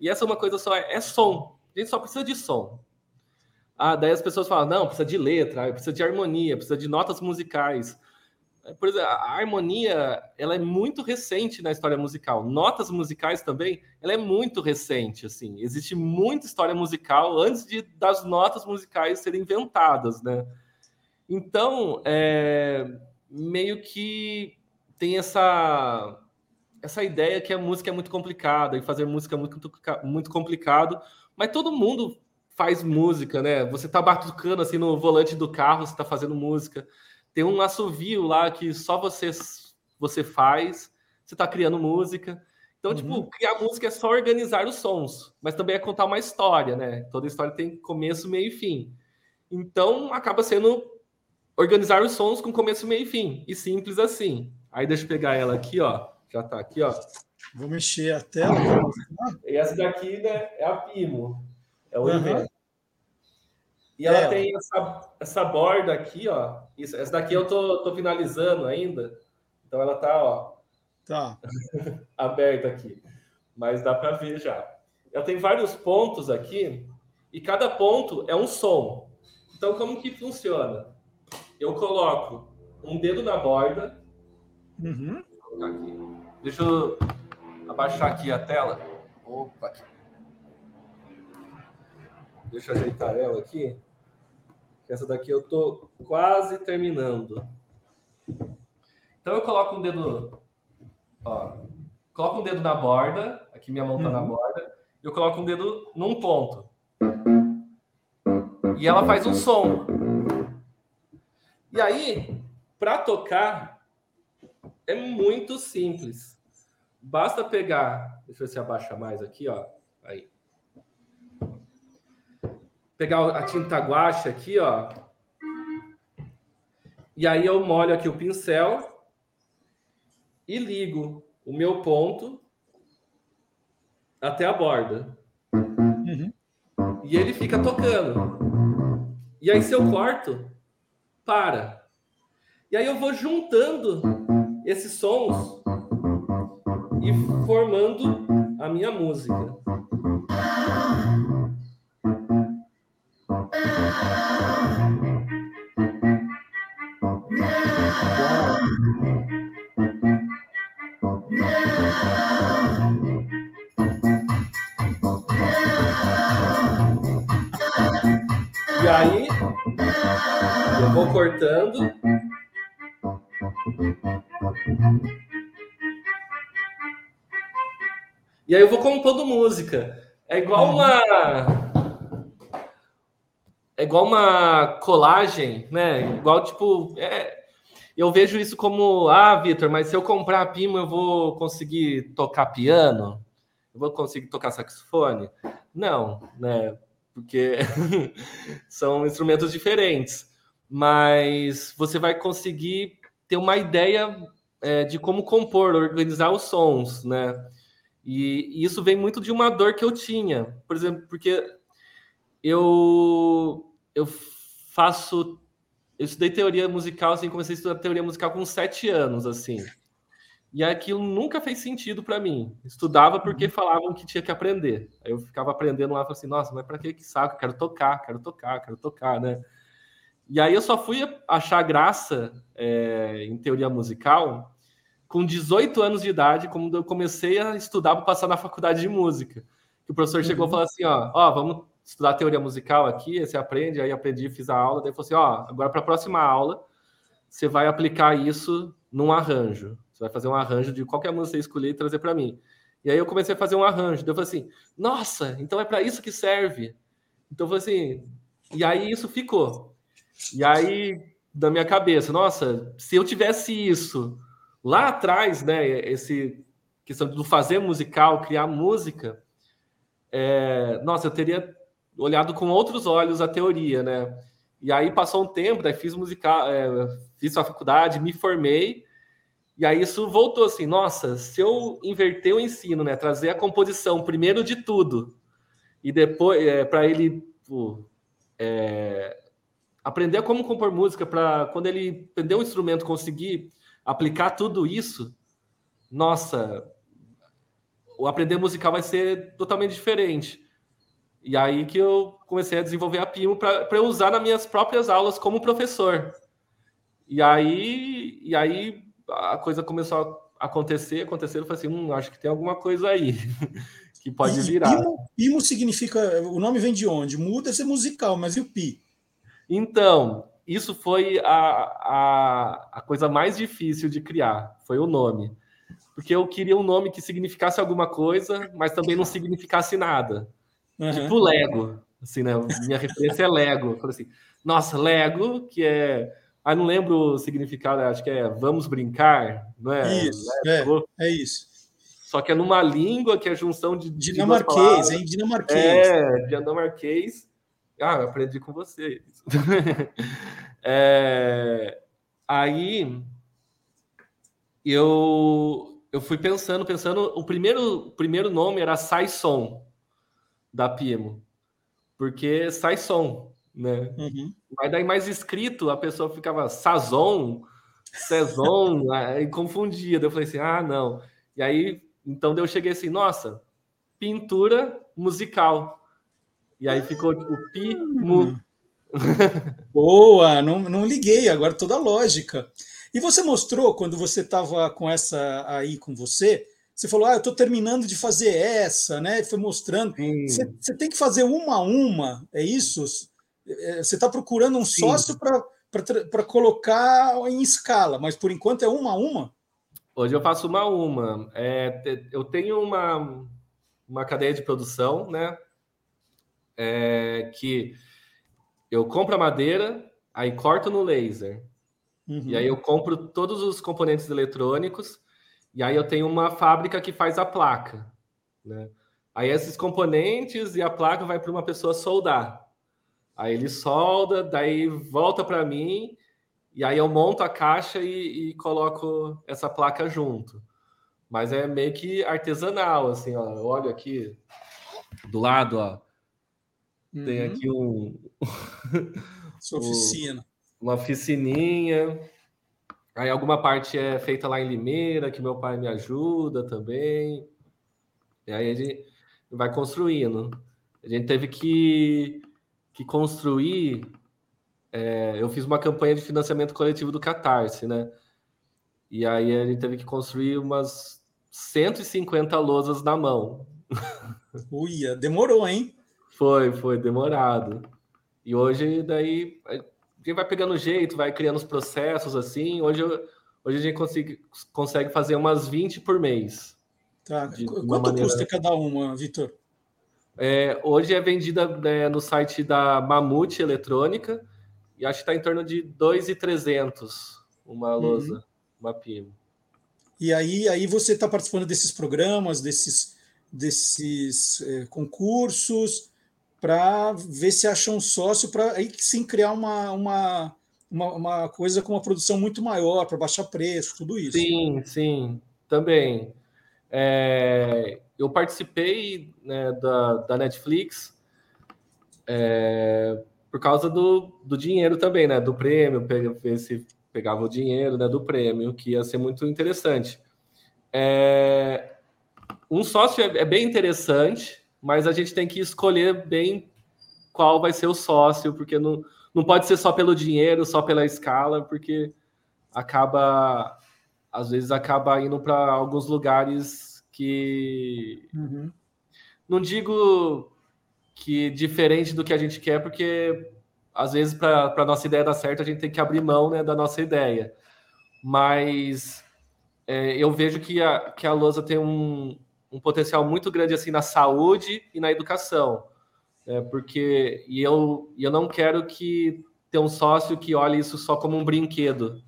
E essa uma coisa só é, é som. A gente só precisa de som. Ah, daí as pessoas falam, não, precisa de letra, precisa de harmonia, precisa de notas musicais. Por exemplo, a harmonia ela é muito recente na história musical. Notas musicais também, ela é muito recente. Assim, existe muita história musical antes de das notas musicais serem inventadas, né? Então, é, meio que tem essa essa ideia que a música é muito complicada e fazer música é muito muito complicado, mas todo mundo faz música, né? Você tá batucando assim no volante do carro, você tá fazendo música tem um assovio lá que só você, você faz, você está criando música. Então, tipo, uhum. tipo, criar música é só organizar os sons, mas também é contar uma história, né? Toda história tem começo, meio e fim. Então, acaba sendo organizar os sons com começo, meio e fim. E simples assim. Aí deixa eu pegar ela aqui, ó. Já tá aqui, ó. Vou mexer a tela. e essa daqui né, é a Pimo. É o uhum. evento. E ela é. tem essa, essa borda aqui, ó. Isso, essa daqui eu tô, tô finalizando ainda. Então ela tá, ó. Tá. [laughs] aberta aqui. Mas dá para ver já. Ela tem vários pontos aqui e cada ponto é um som. Então como que funciona? Eu coloco um dedo na borda. Uhum. Deixa eu abaixar aqui a tela. Opa. Deixa eu ajeitar ela aqui. Essa daqui eu tô quase terminando. Então eu coloco um dedo, ó, coloco um dedo na borda, aqui minha mão tá uhum. na borda, eu coloco um dedo num ponto. E ela faz um som. E aí, para tocar é muito simples. Basta pegar, deixa eu ver se abaixa mais aqui, ó. Aí pegar a tinta guache aqui, ó, E aí eu molho aqui o pincel e ligo o meu ponto até a borda. Uhum. E ele fica tocando. E aí, se eu corto, para. E aí eu vou juntando esses sons e formando a minha música. Aí, eu vou cortando. E aí eu vou compondo música. É igual uma. É igual uma colagem, né? Igual, tipo. É... Eu vejo isso como, ah, Vitor, mas se eu comprar a Pimo, eu vou conseguir tocar piano? Eu vou conseguir tocar saxofone? Não, né? Porque [laughs] são instrumentos diferentes. Mas você vai conseguir ter uma ideia é, de como compor, organizar os sons, né? E, e isso vem muito de uma dor que eu tinha, por exemplo, porque eu eu faço eu estudei teoria musical, assim, comecei a estudar teoria musical com sete anos, assim. E aquilo nunca fez sentido para mim. Estudava porque falavam que tinha que aprender. Aí eu ficava aprendendo lá, falava assim, nossa, mas para que que saco? Quero tocar, quero tocar, quero tocar, né? E aí eu só fui achar graça é, em teoria musical com 18 anos de idade, quando eu comecei a estudar para passar na faculdade de música. Que o professor chegou e falou assim, ó, ó, vamos estudar teoria musical aqui, você aprende, aí aprendi, fiz a aula, daí falou assim, ó, agora para a próxima aula, você vai aplicar isso num arranjo. Vai fazer um arranjo de qualquer música você escolher e trazer para mim. E aí eu comecei a fazer um arranjo. Eu falei assim, nossa, então é para isso que serve. Então eu falei assim, e aí isso ficou. E aí, da minha cabeça, nossa, se eu tivesse isso lá atrás, né, esse questão do fazer musical, criar música, é, nossa, eu teria olhado com outros olhos a teoria, né? E aí passou um tempo, daí fiz musical, é, fiz a faculdade, me formei, e aí isso voltou assim, nossa, se eu inverter o ensino, né, trazer a composição primeiro de tudo e depois é, para ele pô, é, aprender como compor música, para quando ele aprender um instrumento conseguir aplicar tudo isso, nossa, o aprender musical vai ser totalmente diferente. E aí que eu comecei a desenvolver a Pimo para usar nas minhas próprias aulas como professor. E aí, e aí a coisa começou a acontecer, acontecer, eu falei assim, hum, acho que tem alguma coisa aí [laughs] que pode e virar. Pimo, Pimo significa, o nome vem de onde? Muda ser musical, mas e o Pi? Então, isso foi a, a, a coisa mais difícil de criar, foi o nome. Porque eu queria um nome que significasse alguma coisa, mas também não significasse nada. Uhum. Tipo Lego, assim, né? Minha referência é Lego. Eu falei assim, nossa, Lego, que é... Ah, não lembro o significado, acho que é vamos brincar, não é? Isso, é, Lego. é isso. Só que é numa língua que é a junção de... Dinamarquês, hein? Dinamarquês. É, dinamarquês. Ah, eu aprendi com você. [laughs] É, aí eu eu fui pensando, pensando. O primeiro, o primeiro nome era Sai Som da Pimo, porque sai som, né? Uhum. Mas daí mais escrito a pessoa ficava Sazon, Sezon, aí [laughs] confundia. Daí eu falei assim, ah, não. E aí, então eu cheguei assim, nossa, pintura musical. E aí ficou tipo pi, mu. [laughs] Boa, não, não liguei, agora toda a lógica. E você mostrou, quando você estava com essa aí com você, você falou, ah, eu estou terminando de fazer essa, né? Foi mostrando. Você, você tem que fazer uma a uma, é isso? É, Você está procurando um Sim. sócio para colocar em escala, mas por enquanto é uma a uma? Hoje eu faço uma a uma. É, eu tenho uma, uma cadeia de produção, né? É, que eu compro a madeira, aí corto no laser. Uhum. E aí eu compro todos os componentes eletrônicos, e aí eu tenho uma fábrica que faz a placa, né? Aí esses componentes e a placa vai para uma pessoa soldar. Aí ele solda, daí volta para mim, e aí eu monto a caixa e, e, coloco essa placa junto. Mas é meio que artesanal, assim, ó. Eu olho aqui do lado, ó. Uhum. Tem aqui um. [laughs] Sua oficina. uma oficininha. Aí alguma parte é feita lá em Limeira, que meu pai me ajuda também. E aí a gente vai construindo. A gente teve que, que construir é, eu fiz uma campanha de financiamento coletivo do Catarse, né? E aí a gente teve que construir umas 150 lousas na mão. Uia, demorou, hein? Foi, foi demorado. E hoje daí a gente vai pegando jeito, vai criando os processos assim. Hoje, hoje a gente consegue, consegue fazer umas 20 por mês. Tá. De, Quanto maneira... custa cada uma, Vitor? É, hoje é vendida né, no site da Mamute Eletrônica e acho que está em torno de 2,300 uma uhum. lousa, uhum. uma pino. E aí, aí você está participando desses programas, desses, desses é, concursos, para ver se acha um sócio, para aí sim criar uma, uma, uma, uma coisa com uma produção muito maior, para baixar preço, tudo isso. Sim, sim, também. É, eu participei né, da, da Netflix é, por causa do, do dinheiro também, né? Do prêmio, ver se pegava o dinheiro né, do prêmio, que ia ser muito interessante. É, um sócio é, é bem interessante, mas a gente tem que escolher bem qual vai ser o sócio, porque não, não pode ser só pelo dinheiro, só pela escala, porque acaba, às vezes, acaba indo para alguns lugares que. Uhum. Não digo que diferente do que a gente quer, porque às vezes para a nossa ideia dar certo a gente tem que abrir mão né, da nossa ideia. Mas é, eu vejo que a, que a Lousa tem um, um potencial muito grande assim na saúde e na educação. Né, porque e eu, eu não quero que ter um sócio que olhe isso só como um brinquedo.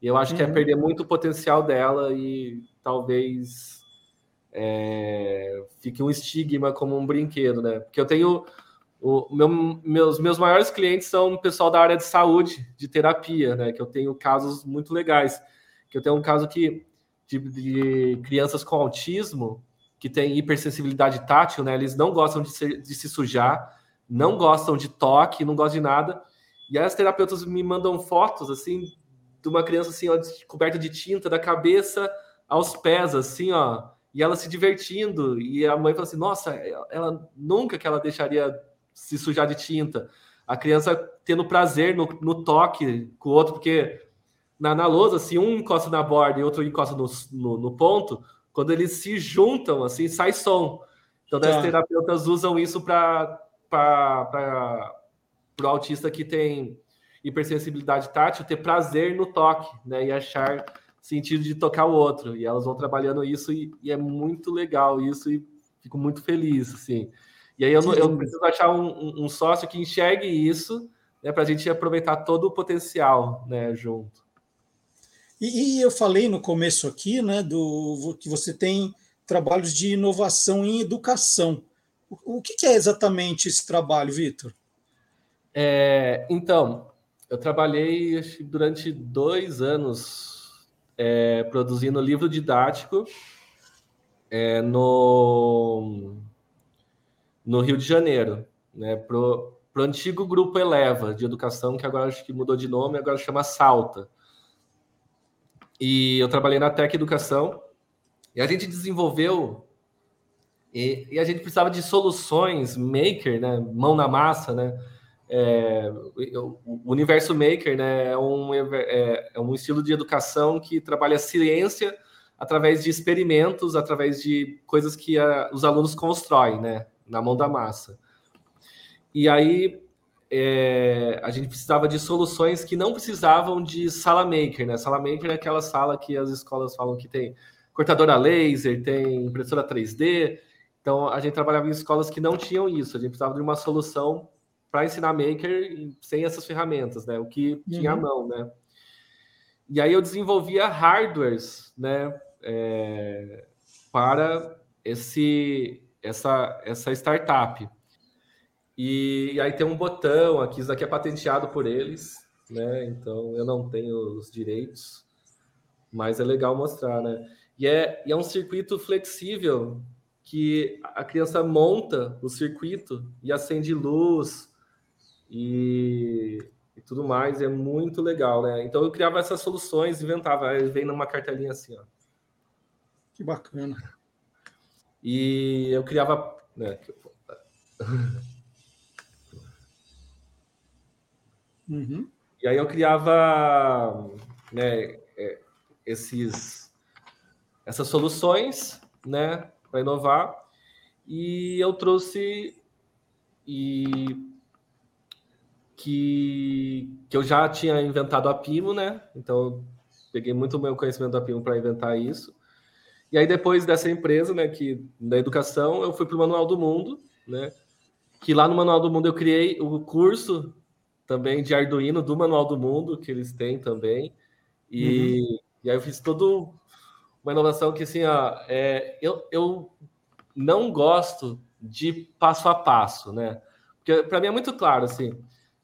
Eu acho uhum. que é uhum. perder muito o potencial dela e talvez é, fique um estigma como um brinquedo, né? Porque eu tenho. O, meu, meus, meus maiores clientes são o pessoal da área de saúde, de terapia, né? Que eu tenho casos muito legais. Que eu tenho um caso que de, de crianças com autismo que tem hipersensibilidade tátil, né? Eles não gostam de, ser, de se sujar, não gostam de toque, não gostam de nada. E aí as terapeutas me mandam fotos assim de uma criança assim, ó, coberta de tinta da cabeça aos pés, assim, ó e ela se divertindo. E a mãe fala assim: Nossa, ela nunca que ela deixaria se sujar de tinta. A criança tendo prazer no, no toque com o outro, porque na, na lousa, se um encosta na borda e outro encosta no, no, no ponto, quando eles se juntam, assim, sai som. Então, tá. as terapeutas usam isso para o autista que tem hipersensibilidade tátil ter prazer no toque, né? E achar sentido de tocar o outro. E elas vão trabalhando isso e, e é muito legal isso e fico muito feliz, assim. E aí eu, não, eu preciso achar um, um, sócio que enxergue isso, né, para a gente aproveitar todo o potencial, né, junto. E, e, eu falei no começo aqui, né, do que você tem trabalhos de inovação em educação. O, o que, que é exatamente esse trabalho, Vitor? É, então, eu trabalhei durante dois anos é, produzindo livro didático é, no, no Rio de Janeiro, né, para o antigo grupo Eleva de educação, que agora acho que mudou de nome, agora chama Salta. E eu trabalhei na Tec Educação e a gente desenvolveu e, e, a gente precisava de soluções maker, né, mão na massa, né, é, o universo maker né, é, um, é, é, um estilo de educação que trabalha ciência através de experimentos, através de coisas que a, os alunos constroem né, na mão da massa. E aí é, a gente precisava de soluções que não precisavam de sala maker. Né? Sala maker é aquela sala que as escolas falam que tem cortadora laser, tem impressora 3D. Então a gente trabalhava em escolas que não tinham isso. A gente precisava de uma solução para ensinar Maker sem essas ferramentas, né? O que uhum. tinha à uhum. mão, né? E aí eu desenvolvia hardwares, né? É, para esse essa essa startup. E, e, aí tem um botão aqui, isso daqui é patenteado por eles. né? Então eu não tenho os direitos, mas é legal mostrar, né? E é, e é um circuito flexível que a criança monta o circuito e acende luz e, e tudo mais. É muito legal, né? Então eu criava essas soluções, inventava, vem numa cartelinha assim, ó. Que bacana. E eu criava. Né, Uhum. E aí eu criava né, é, esses, essas soluções né, para inovar. E eu trouxe e que, que eu já tinha inventado a Pimo, né? Então peguei muito o meu conhecimento da Pimo para inventar isso. E aí depois dessa empresa, né, que da educação, eu fui para o Manual do Mundo, né? Que lá no Manual do Mundo eu criei o curso também de Arduino do Manual do Mundo, que eles têm também. E, uhum. e aí eu fiz todo uma inovação que, assim, ó, é, eu, eu não gosto de passo a passo, né? Porque para mim é muito claro, assim,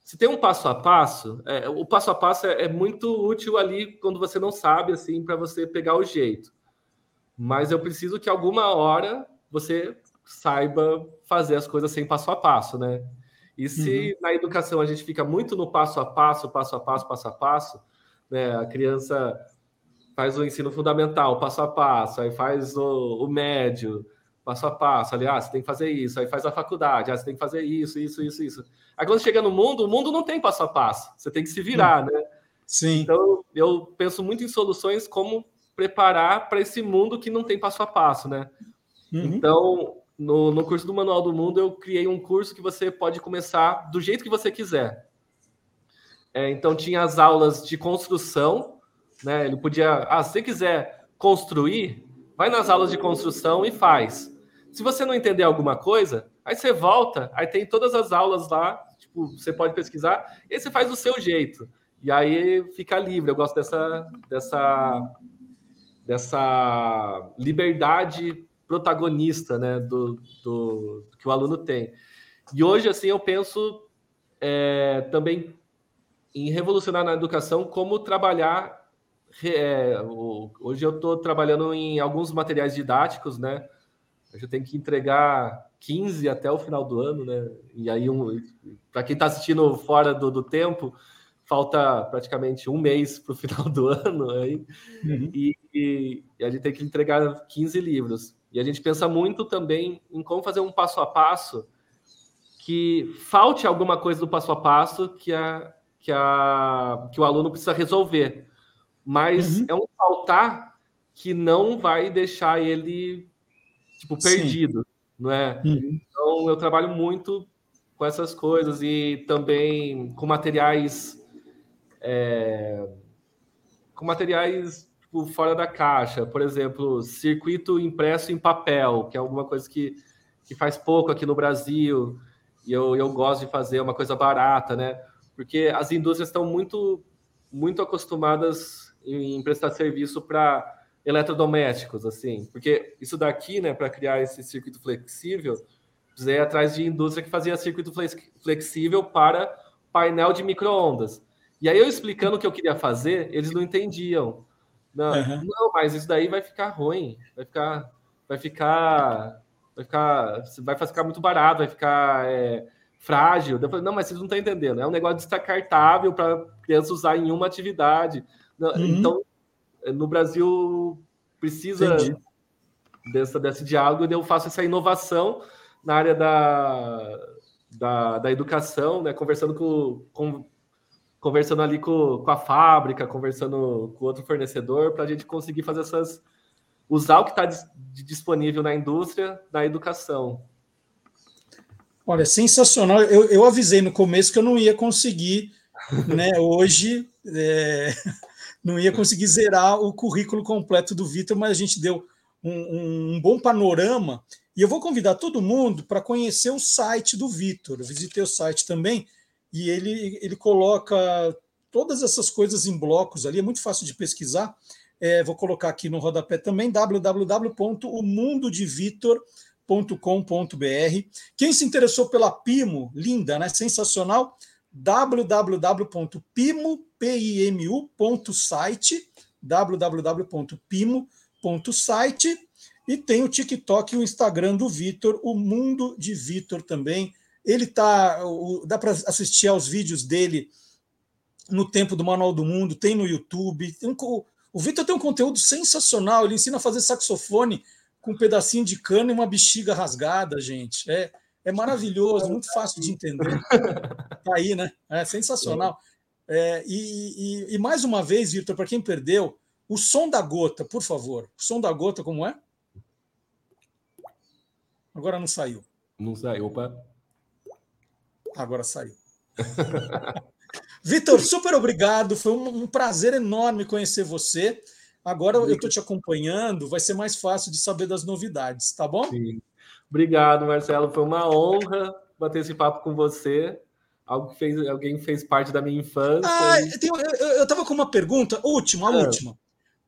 se tem um passo a passo, é, o passo a passo é, é, muito útil ali quando você não sabe, assim, para você pegar o jeito. Mas eu preciso que alguma hora você saiba fazer as coisas sem passo a passo, né? E se uhum. na educação a gente fica muito no passo a passo, passo a passo, passo a passo, né? A criança faz o ensino fundamental, passo a passo, aí faz o, o médio, passo a passo, ali, ah, você tem que fazer isso, aí faz a faculdade, ah, você tem que fazer isso, isso, isso, isso. Aí quando chega no mundo, o mundo não tem passo a passo, você tem que se virar, né? Sim. Então, eu penso muito em soluções como preparar para esse mundo que não tem passo a passo, né? Uhum. Então, no, no curso do Manual do Mundo, eu criei um curso que você pode começar do jeito que você quiser. É, então, tinha as aulas de construção, né? Ele podia, ah, se quiser construir, vai nas aulas de construção e faz. Se você não entender alguma coisa, aí você volta, aí tem todas as aulas lá, tipo, você pode pesquisar, e você faz do seu jeito. E aí fica livre. Eu gosto dessa, dessa, dessa liberdade protagonista né, do, do, que o aluno tem. E hoje, assim, eu penso é, também em revolucionar na educação como trabalhar. É, hoje eu estou trabalhando em alguns materiais didáticos, né? Eu tenho que entregar 15 até o final do ano, né? E aí, um, para quem está assistindo fora do, do tempo, falta praticamente um mês para o [laughs] final do ano aí, uhum. e, e, e, a gente tem que entregar 15 livros. E a gente pensa muito também em como fazer um passo a passo que falte alguma coisa do passo a passo que, a, que, a, que o aluno precisa resolver. Mas uhum. é um faltar que não vai deixar ele tipo, perdido, Sim. Não é? Uhum. Então eu trabalho muito com essas coisas e também com materiais é, com materiais tipo, fora da caixa. Por exemplo, circuito impresso em papel, que é alguma coisa que, que faz pouco aqui no Brasil. E eu, eu gosto de fazer uma coisa barata, né? Porque as indústrias estão muito, muito acostumadas em prestar serviço para eletrodomésticos, assim. Porque isso daqui, né, para criar esse circuito flexível, precisei atrás de indústria que fazia circuito flexível para painel de microondas. E aí eu explicando o que eu queria fazer, eles não entendiam. Não, uhum. não, mas isso daí vai ficar ruim, vai ficar, vai ficar, vai ficar, vai ficar muito barato, vai ficar é, frágil. Falei, não, mas vocês não estão entendendo. É um negócio descartável para criança usar em uma atividade. Uhum. Então, no Brasil precisa dessa, desse diálogo e eu faço essa inovação na área da, da, da educação, né, conversando com, com conversando ali com, com a fábrica, conversando com outro fornecedor, para a gente conseguir fazer essas. usar o que está disponível na indústria, na educação. Olha, sensacional. Eu, eu avisei no começo que eu não ia conseguir, né? [laughs] Hoje é, não ia conseguir zerar o currículo completo do Vitor, mas a gente deu um, um, bom panorama. E eu vou convidar todo mundo para conhecer o site do Vitor. Eu visitei o site também e ele, ele coloca todas essas coisas em blocos ali, é muito fácil de pesquisar. É, vou colocar aqui no rodapé também, www.omundodevitor.com.br. Quem se interessou pela Pimo, linda, né? sensacional, www.pimo.site www.pimo.site e tem o TikTok e o Instagram do Vitor, o Mundo de Vitor também. Ele tá, dá para assistir aos vídeos dele no tempo do Manual do Mundo, tem no YouTube. Tem um, o Vitor tem um conteúdo sensacional, ele ensina a fazer saxofone com um pedacinho de cano e uma bexiga rasgada, gente. É, é maravilhoso, muito fácil de entender. Tá aí, né? É sensacional. É, e, e, e mais uma vez, Vitor, para quem perdeu, o som da gota, por favor. O som da gota, como é? Agora não saiu. Não saiu, opa. Agora saiu. [laughs] Vitor, super obrigado. Foi um, prazer enorme conhecer você. Agora eu estou te acompanhando, vai ser mais fácil de saber das novidades, tá bom? Sim. Obrigado, Marcelo. Foi uma honra bater esse papo com você. Algo que fez, alguém fez parte da minha infância. Ah, e... eu estava com uma pergunta, última, a ah. última.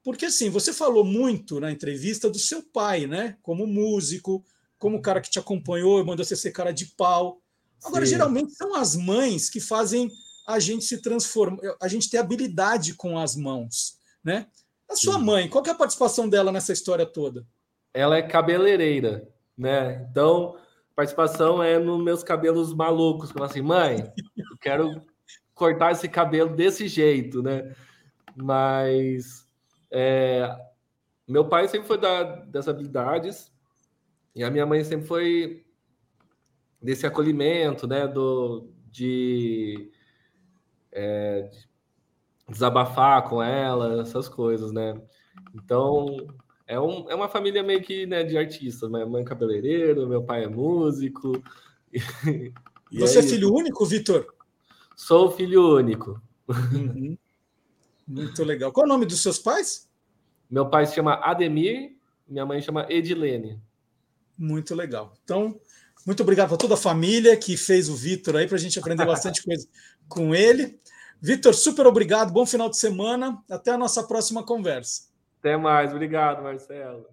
Porque assim, você falou muito na entrevista do seu pai, né? Como músico, como o cara que te acompanhou e mandou você ser cara de pau. Agora, Sim. geralmente são as mães que fazem a gente se transformar, a gente ter habilidade com as mãos, né? A sua Sim. mãe, qual é a participação dela nessa história toda? Ela é cabeleireira, né? Então, participação é nos meus cabelos malucos. Eu assim, mãe, eu quero cortar esse cabelo desse jeito, né? Mas é, meu pai sempre foi da, das habilidades e a minha mãe sempre foi desse acolhimento, né? Do, de, é, de desabafar com ela, essas coisas, né? Então, é, um, é uma família meio que né, de artistas. Minha mãe é cabeleireiro, meu pai é músico. [laughs] Você é, é filho único, Vitor? Sou filho único. Uhum. Muito legal. Qual é o nome dos seus pais? Meu pai se chama Ademir, minha mãe chama Edilene. Muito legal. Então, muito obrigado para toda a família que fez o Vitor aí, para a gente aprender bastante [laughs] coisa com ele. Vitor, super obrigado, bom final de semana. Até a nossa próxima conversa. Até mais, obrigado, Marcelo.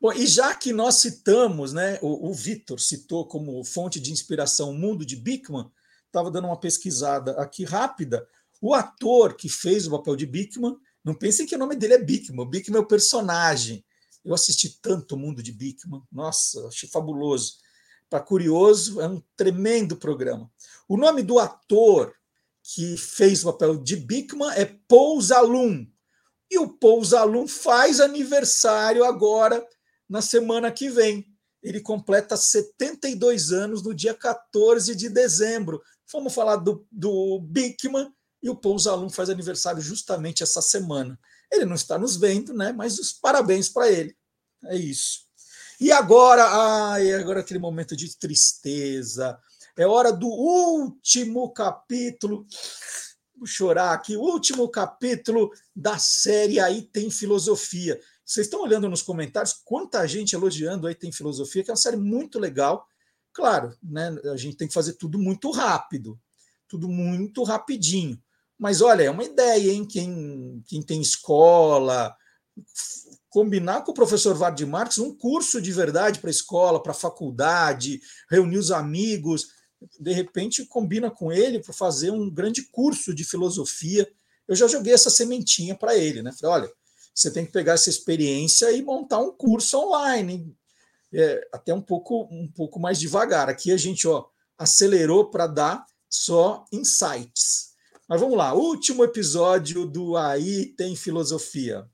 Bom, e já que nós citamos, né, o, o Vitor citou como fonte de inspiração o mundo de Bickman, estava dando uma pesquisada aqui rápida. O ator que fez o papel de Bickman, não pensem que o nome dele é Bickman, Bickman é o personagem. Eu assisti tanto o mundo de Bickman, nossa, achei fabuloso. Para curioso, é um tremendo programa. O nome do ator que fez o papel de Bickman é Paul Zalum. E o Paul Zalum faz aniversário agora, na semana que vem. Ele completa 72 anos no dia 14 de dezembro. Vamos falar do, do Bickman e o Paul Zalum faz aniversário justamente essa semana. Ele não está nos vendo, né? Mas os parabéns para ele. É isso. E agora, ai, agora aquele momento de tristeza. É hora do último capítulo. Vou chorar aqui. O último capítulo da série Aí Tem Filosofia. Vocês estão olhando nos comentários quanta gente elogiando Aí Tem Filosofia, que é uma série muito legal. Claro, né, a gente tem que fazer tudo muito rápido, tudo muito rapidinho. Mas olha, é uma ideia, hein? Quem, quem tem escola, combinar com o professor Vard Marx um curso de verdade para a escola, para a faculdade, reunir os amigos, de repente combina com ele para fazer um grande curso de filosofia. Eu já joguei essa sementinha para ele, né? Falei, olha, você tem que pegar essa experiência e montar um curso online, é, até um pouco um pouco mais devagar. Aqui a gente ó acelerou para dar só insights. Mas vamos lá, último episódio do Aí tem filosofia.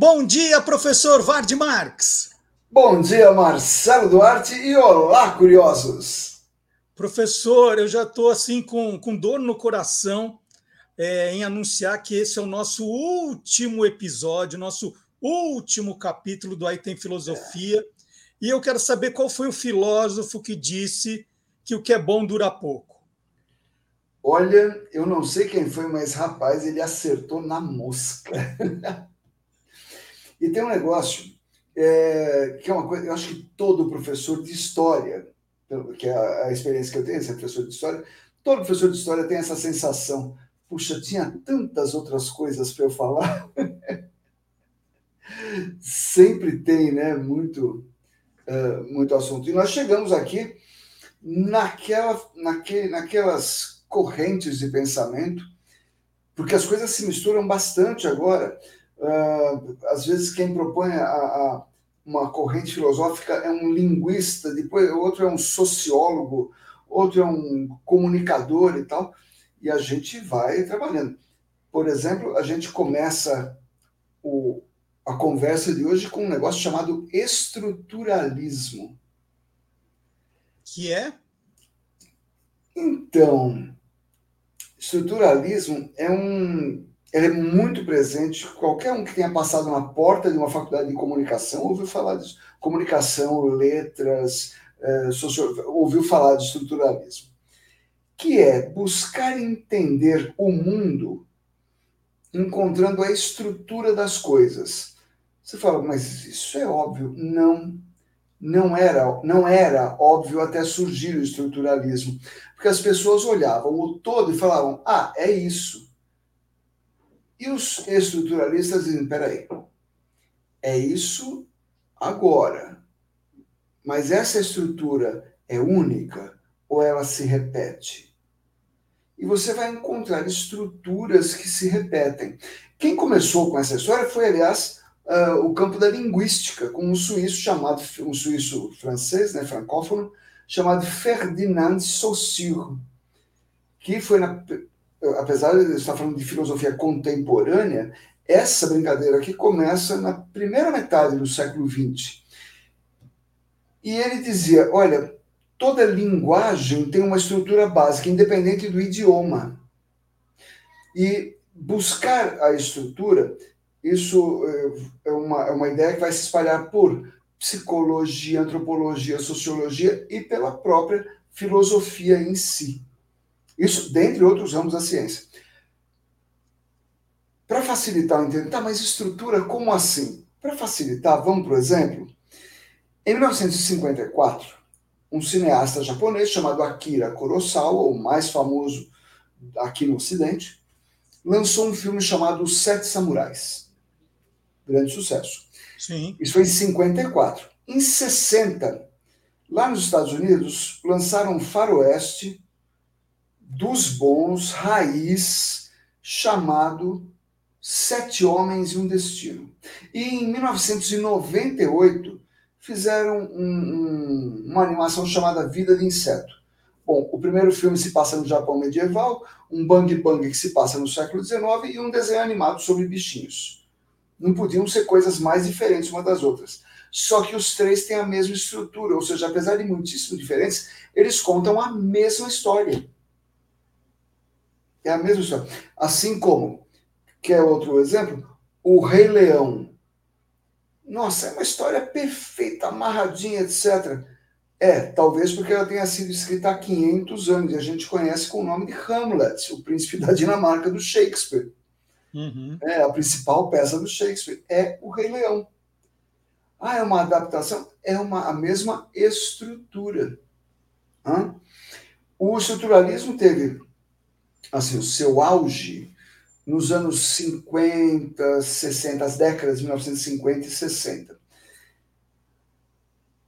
Bom dia, professor Vard Marx. Bom dia, Marcelo Duarte e olá, curiosos. Professor, eu já estou assim com, com dor no coração é, em anunciar que esse é o nosso último episódio, nosso último capítulo do Aí Tem Filosofia. É. E eu quero saber qual foi o filósofo que disse que o que é bom dura pouco. Olha, eu não sei quem foi, mas rapaz, ele acertou na mosca. [laughs] e tem um negócio é, que é uma coisa, eu acho que todo professor de história, que é a, experiência que eu tenho, ser professor de história, Todo professor de história tem essa sensação. Puxa, tinha tantas outras coisas para eu falar. [laughs] Sempre tem, né? Muito, uh, muito assunto. E nós chegamos aqui naquela, naque, naquelas correntes de pensamento, porque as coisas se misturam bastante agora. Uh, às vezes, quem propõe a, a, uma corrente filosófica é um linguista, depois outro é um sociólogo, outro é um comunicador e tal, e a gente vai trabalhando. Por exemplo, a gente começa o, a conversa de hoje com um negócio chamado estruturalismo. Que é? Então, estruturalismo é um. Ele é muito presente. Qualquer um que tenha passado na porta de uma faculdade de comunicação ouviu falar disso. Comunicação, letras, é, socio... ouviu falar de estruturalismo. Que é buscar entender o mundo encontrando a estrutura das coisas. Você fala, mas isso é óbvio. Não, não era, não era óbvio até surgir o estruturalismo, porque as pessoas olhavam o todo e falavam: "Ah, é isso". E os estruturalistas dizem: "Peraí, é isso agora. Mas essa estrutura é única ou ela se repete?" E você vai encontrar estruturas que se repetem. Quem começou com essa história foi, aliás, uh, o campo da linguística, com um suíço chamado, um suíço francês, né, francófono, chamado Ferdinand Saussure, que foi, na, apesar de estar falando de filosofia contemporânea, essa brincadeira aqui começa na primeira metade do século XX. E ele dizia: olha, toda linguagem tem uma estrutura básica, independente do idioma. E buscar a estrutura isso é, é uma, é uma ideia que vai se espalhar por psicologia, antropologia, sociologia e pela própria filosofia em si. Isso dentre outros ramos da ciência. Para facilitar o entendimento, tá, mas estrutura como assim? Para facilitar, vamos para o exemplo. Em 1954, um cineasta japonês chamado Akira Kurosawa, o mais famoso aqui no Ocidente, lançou um filme chamado Os Sete Samurais grande sucesso. Sim. Isso foi em 54. Em 60, lá nos Estados Unidos, lançaram faroeste dos bons, raiz, chamado Sete Homens e um Destino. E em 1998, fizeram um, um, uma animação chamada Vida de Inseto. Bom, o primeiro filme se passa no Japão medieval, um bang bang que se passa no século XIX e um desenho animado sobre bichinhos não podiam ser coisas mais diferentes uma das outras. Só que os três têm a mesma estrutura, ou seja, apesar de muitíssimo diferentes, eles contam a mesma história. É a mesma história. Assim como, quer outro exemplo? O Rei Leão. Nossa, é uma história perfeita, amarradinha, etc. É, talvez porque ela tenha sido escrita há 500 anos e a gente conhece com o nome de Hamlet, o príncipe da [laughs] Dinamarca do Shakespeare. Uhum. É, a principal peça do Shakespeare é o Rei Leão. Ah, é uma adaptação? É uma, a mesma estrutura. Hã? O estruturalismo teve assim, o seu auge nos anos 50, 60, as décadas de 1950 e 60.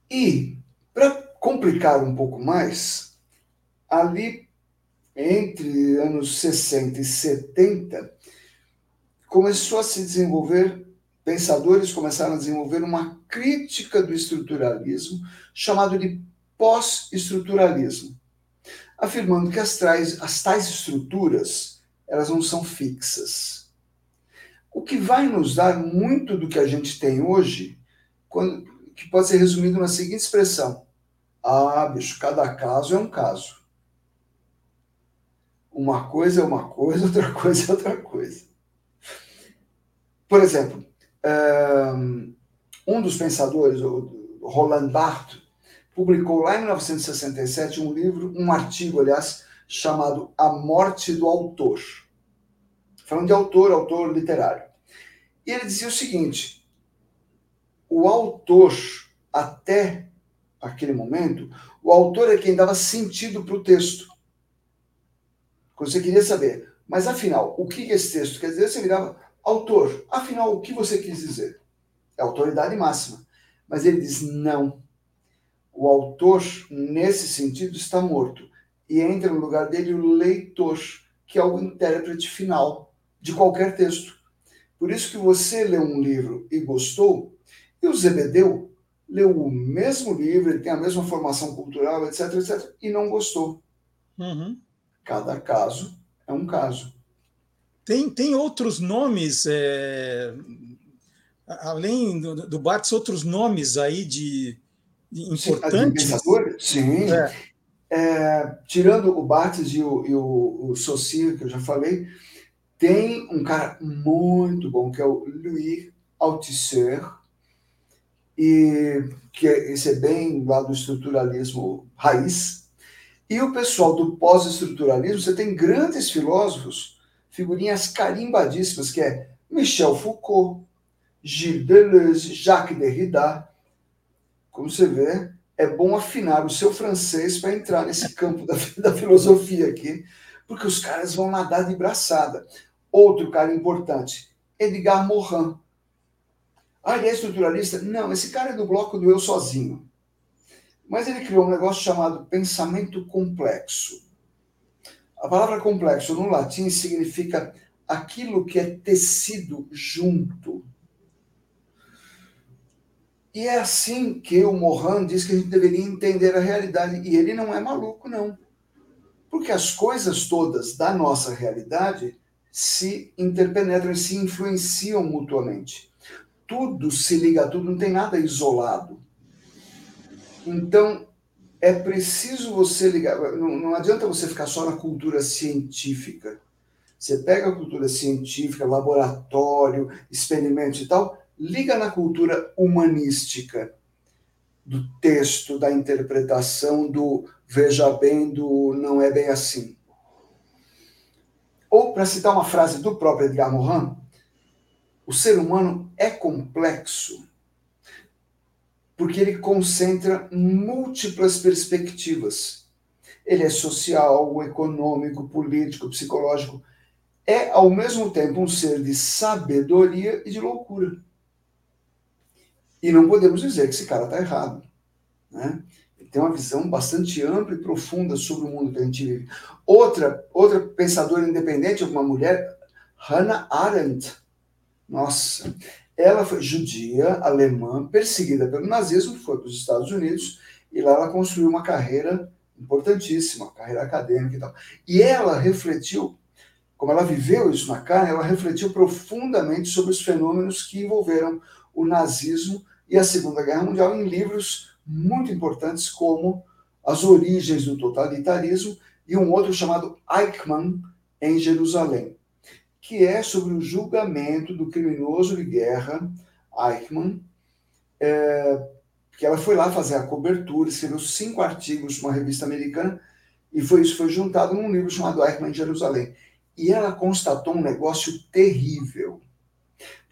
E, para complicar um pouco mais, ali entre anos 60 e 70, começou a se desenvolver, pensadores começaram a desenvolver uma crítica do estruturalismo, chamado de pós-estruturalismo, afirmando que as tais, as tais estruturas elas não são fixas. O que vai nos dar muito do que a gente tem hoje, quando, que pode ser resumido na seguinte expressão: Ah, bicho, cada caso é um caso. Uma coisa é uma coisa, [laughs] outra coisa é outra coisa. Por exemplo, um dos pensadores, Roland Barthes, publicou lá em 1967 um livro, um artigo, aliás, chamado A Morte do Autor. Falando de autor, autor literário. E ele dizia o seguinte: o autor, até aquele momento, o autor é quem dava sentido para o texto. Quando você queria saber, mas afinal, o que esse texto quer dizer, você virava autor. Afinal, o que você quis dizer? É autoridade máxima. Mas ele diz não. O autor, nesse sentido, está morto. E entra no lugar dele o leitor, que é o intérprete final de qualquer texto. Por isso que você leu um livro e gostou, e o Zebedeu leu o mesmo livro, ele tem a mesma formação cultural, etc, etc, e não gostou. Uhum. Cada caso é um caso. Tem, tem outros nomes, é, além do, do Barthes, outros nomes aí de, de importantes? Sim. É. É, tirando o Barthes e o, e o, o Saussure, que eu já falei, tem um cara muito bom, que é o Louis Althusser, e que é, esse é bem lá do estruturalismo raiz. E o pessoal do pós-estruturalismo, você tem grandes filósofos, figurinhas carimbadíssimas, que é Michel Foucault, Gilles Deleuze, Jacques Derrida. Como você vê, é bom afinar o seu francês para entrar nesse campo da, [laughs] da filosofia aqui, porque os caras vão nadar de braçada. Outro cara importante, Edgar Morin. Ah, ele é estruturalista? Não, esse cara é do bloco do eu sozinho. Mas ele criou um negócio chamado pensamento complexo. A palavra complexo no latim significa aquilo que é tecido junto. E é assim que o Mohan diz que a gente deveria entender a realidade. E ele não é maluco, não. Porque as coisas todas da nossa realidade se interpenetram e se influenciam mutuamente. Tudo se liga a tudo, não tem nada isolado. Então, é preciso você ligar. Não, não adianta você ficar só na cultura científica. Você pega a cultura científica, laboratório, experimentos e tal, liga na cultura humanística, do texto, da interpretação, do veja bem, do não é bem assim. Ou, para citar uma frase do próprio Edgar Morin, o ser humano é complexo porque ele concentra múltiplas perspectivas. Ele é social, econômico, político, psicológico. É, ao mesmo tempo, um ser de sabedoria e de loucura. E não podemos dizer que esse cara está errado. Né? Ele tem uma visão bastante ampla e profunda sobre o mundo que a gente vive. Outra, outra pensadora independente, uma mulher, Hannah Arendt. Nossa, ela foi judia, alemã, perseguida pelo nazismo, foi para os Estados Unidos, e lá ela construiu uma carreira importantíssima, carreira acadêmica e tal. E ela refletiu, como ela viveu isso na carne, ela refletiu profundamente sobre os fenômenos que envolveram o nazismo e a Segunda Guerra Mundial em livros muito importantes como As Origens do Totalitarismo e um outro chamado Eichmann em Jerusalém, que é sobre o julgamento do criminoso de guerra Eichmann, é, que ela foi lá fazer a cobertura, escreveu cinco artigos numa revista americana e foi isso foi juntado num livro chamado Eichmann em Jerusalém. E ela constatou um negócio terrível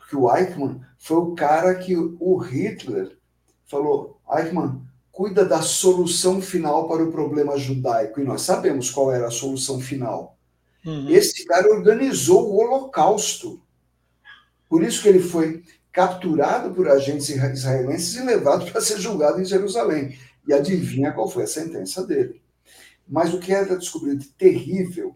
que o Eichmann foi o cara que o Hitler falou: Eichmann, cuida da solução final para o problema judaico. E nós sabemos qual era a solução final. Uhum. Esse cara organizou o Holocausto. Por isso que ele foi capturado por agentes israelenses e levado [laughs] para ser julgado em Jerusalém. E adivinha qual foi a sentença dele. Mas o que era descobrido terrível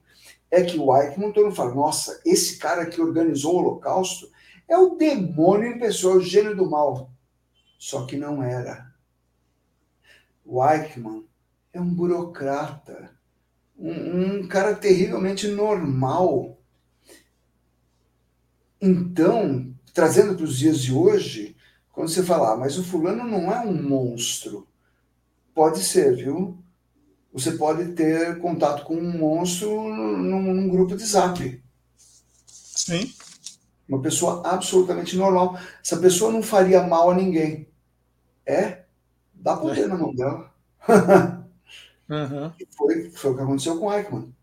é que o Eichmann, todo mundo fala, nossa, esse cara que organizou o Holocausto é o demônio em pessoa, o gênio do mal. Só que não era. O Eichmann é um burocrata, um, um cara terrivelmente normal. Então, trazendo para os dias de hoje, quando você falar, ah, mas o fulano não é um monstro. Pode ser, viu? Você pode ter contato com um monstro num, num grupo de zap. Sim. Uma pessoa absolutamente normal. Essa pessoa não faria mal a ninguém. É? Dá poder é. na mão dela. [laughs] uhum. foi, foi o que aconteceu com Eichmann.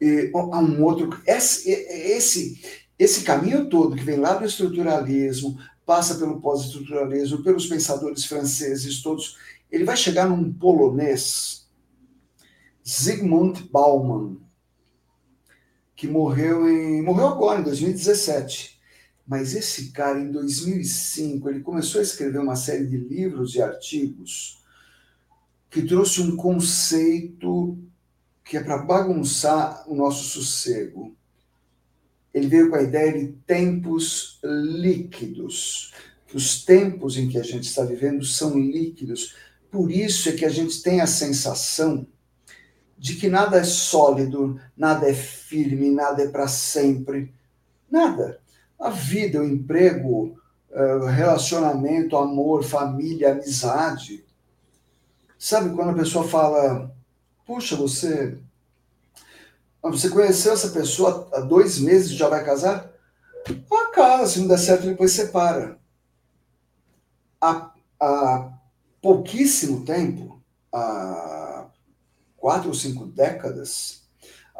E um outro. Esse, esse, esse caminho todo que vem lá do estruturalismo, passa pelo pós-estruturalismo, pelos pensadores franceses todos, ele vai chegar num polonês, Zygmunt Bauman. Que morreu em morreu agora em 2017. Mas esse cara em 2005, ele começou a escrever uma série de livros e artigos que trouxe um conceito que é para bagunçar o nosso sossego. Ele veio com a ideia de tempos líquidos, que os tempos em que a gente está vivendo são líquidos. Por isso é que a gente tem a sensação de que nada é sólido, nada é firme, nada é para sempre. Nada. A vida, o emprego, eh, relacionamento, amor, família, amizade. Sabe quando a pessoa fala, puxa, você. Você conheceu essa pessoa há dois meses e já vai casar? Ah, casa, se não der certo, depois separa. Há, há pouquíssimo tempo, há quatro ou cinco décadas,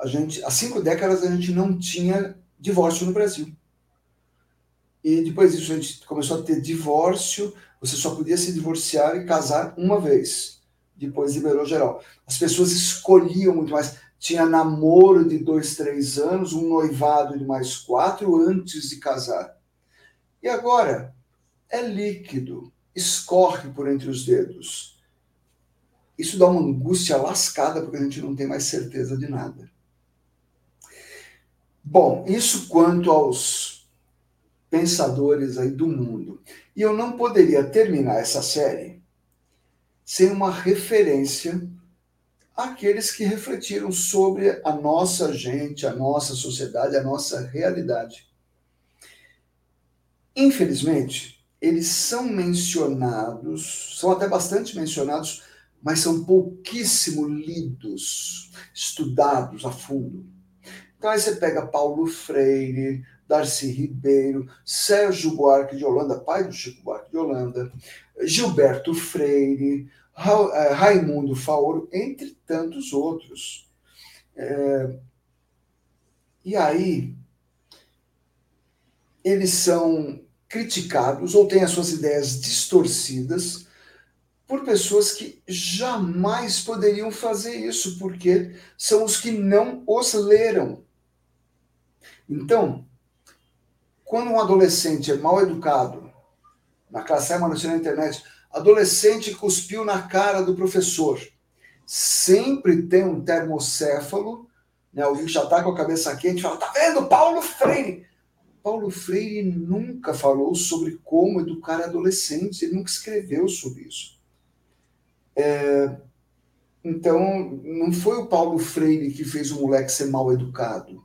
a gente, há cinco décadas a gente não tinha divórcio no Brasil. E depois disso a gente começou a ter divórcio, você só podia se divorciar e casar uma vez depois liberou geral. As pessoas escolhiam muito mais. Tinha namoro de dois, três anos, um noivado de mais quatro antes de casar. E agora é líquido, escorre por entre os dedos. Isso dá uma angústia lascada porque a gente não tem mais certeza de nada. Bom, isso quanto aos pensadores aí do mundo. E eu não poderia terminar essa série sem uma referência àqueles que refletiram sobre a nossa gente, a nossa sociedade, a nossa realidade. Infelizmente, eles são mencionados, são até bastante mencionados, mas são pouquíssimo lidos, estudados a fundo. Então aí você pega Paulo Freire, Darcy Ribeiro, Sérgio Buarque de Holanda, pai do Chico Buarque de Holanda, Gilberto Freire, é, Raimundo Faoro, entre tantos outros. É, e aí, eles são criticados ou têm as suas ideias distorcidas por pessoas que jamais poderiam fazer isso, porque são os que não os leram. Então, quando um adolescente é mal educado, na classe A, na internet, Adolescente cuspiu na cara do professor. Sempre tem um termocéfalo, né? Alguém já está com a cabeça quente fala: tá vendo, Paulo Freire? Paulo Freire nunca falou sobre como educar adolescentes, ele nunca escreveu sobre isso. É, então, não foi o Paulo Freire que fez o moleque ser mal educado.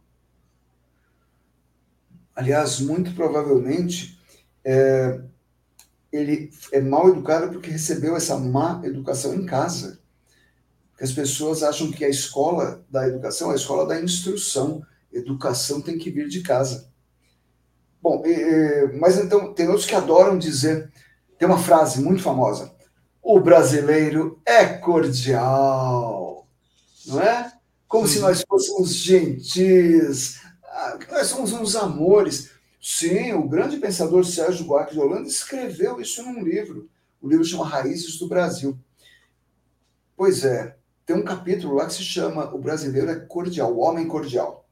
Aliás, muito provavelmente, é, ele é mal educado porque recebeu essa má educação em casa. Porque as pessoas acham que a escola da educação é a escola da instrução. Educação tem que vir de casa. Bom, mas então tem outros que adoram dizer, tem uma frase muito famosa: o brasileiro é cordial, não é? Como se nós fôssemos gentis, ah, nós somos uns amores. Sim, o grande pensador Sérgio Buarque de Holanda escreveu isso num livro. O livro chama Raízes do Brasil. Pois é, tem um capítulo lá que se chama O Brasileiro é Cordial, o Homem Cordial.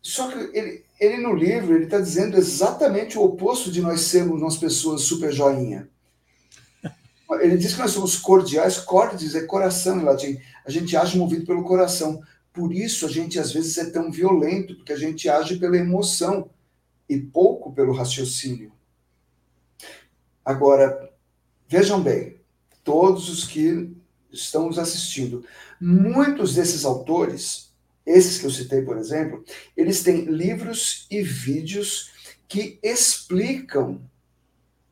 Só que ele, ele no livro ele está dizendo exatamente o oposto de nós sermos nós pessoas super joinha. Ele diz que nós somos cordiais, cordes é coração em latim. A gente age movido pelo coração. Por isso a gente às vezes é tão violento, porque a gente age pela emoção e pouco pelo raciocínio. Agora, vejam bem, todos os que estão nos assistindo, muitos desses autores, esses que eu citei, por exemplo, eles têm livros e vídeos que explicam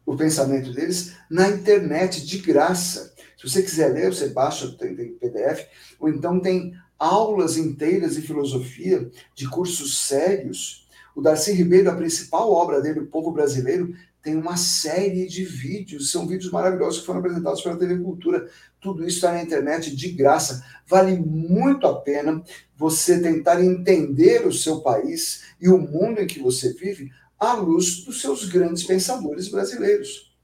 o pensamento deles na internet de graça. Se você quiser ler, você baixa, tem, tem PDF, ou então tem aulas inteiras de filosofia, de cursos sérios. O Darcy Ribeiro, a principal obra dele, O Povo Brasileiro, tem uma série de vídeos, são vídeos maravilhosos que foram apresentados pela TV Cultura. Tudo isso está na internet de graça. Vale muito a pena você tentar entender o seu país e o mundo em que você vive à luz dos seus grandes pensadores brasileiros.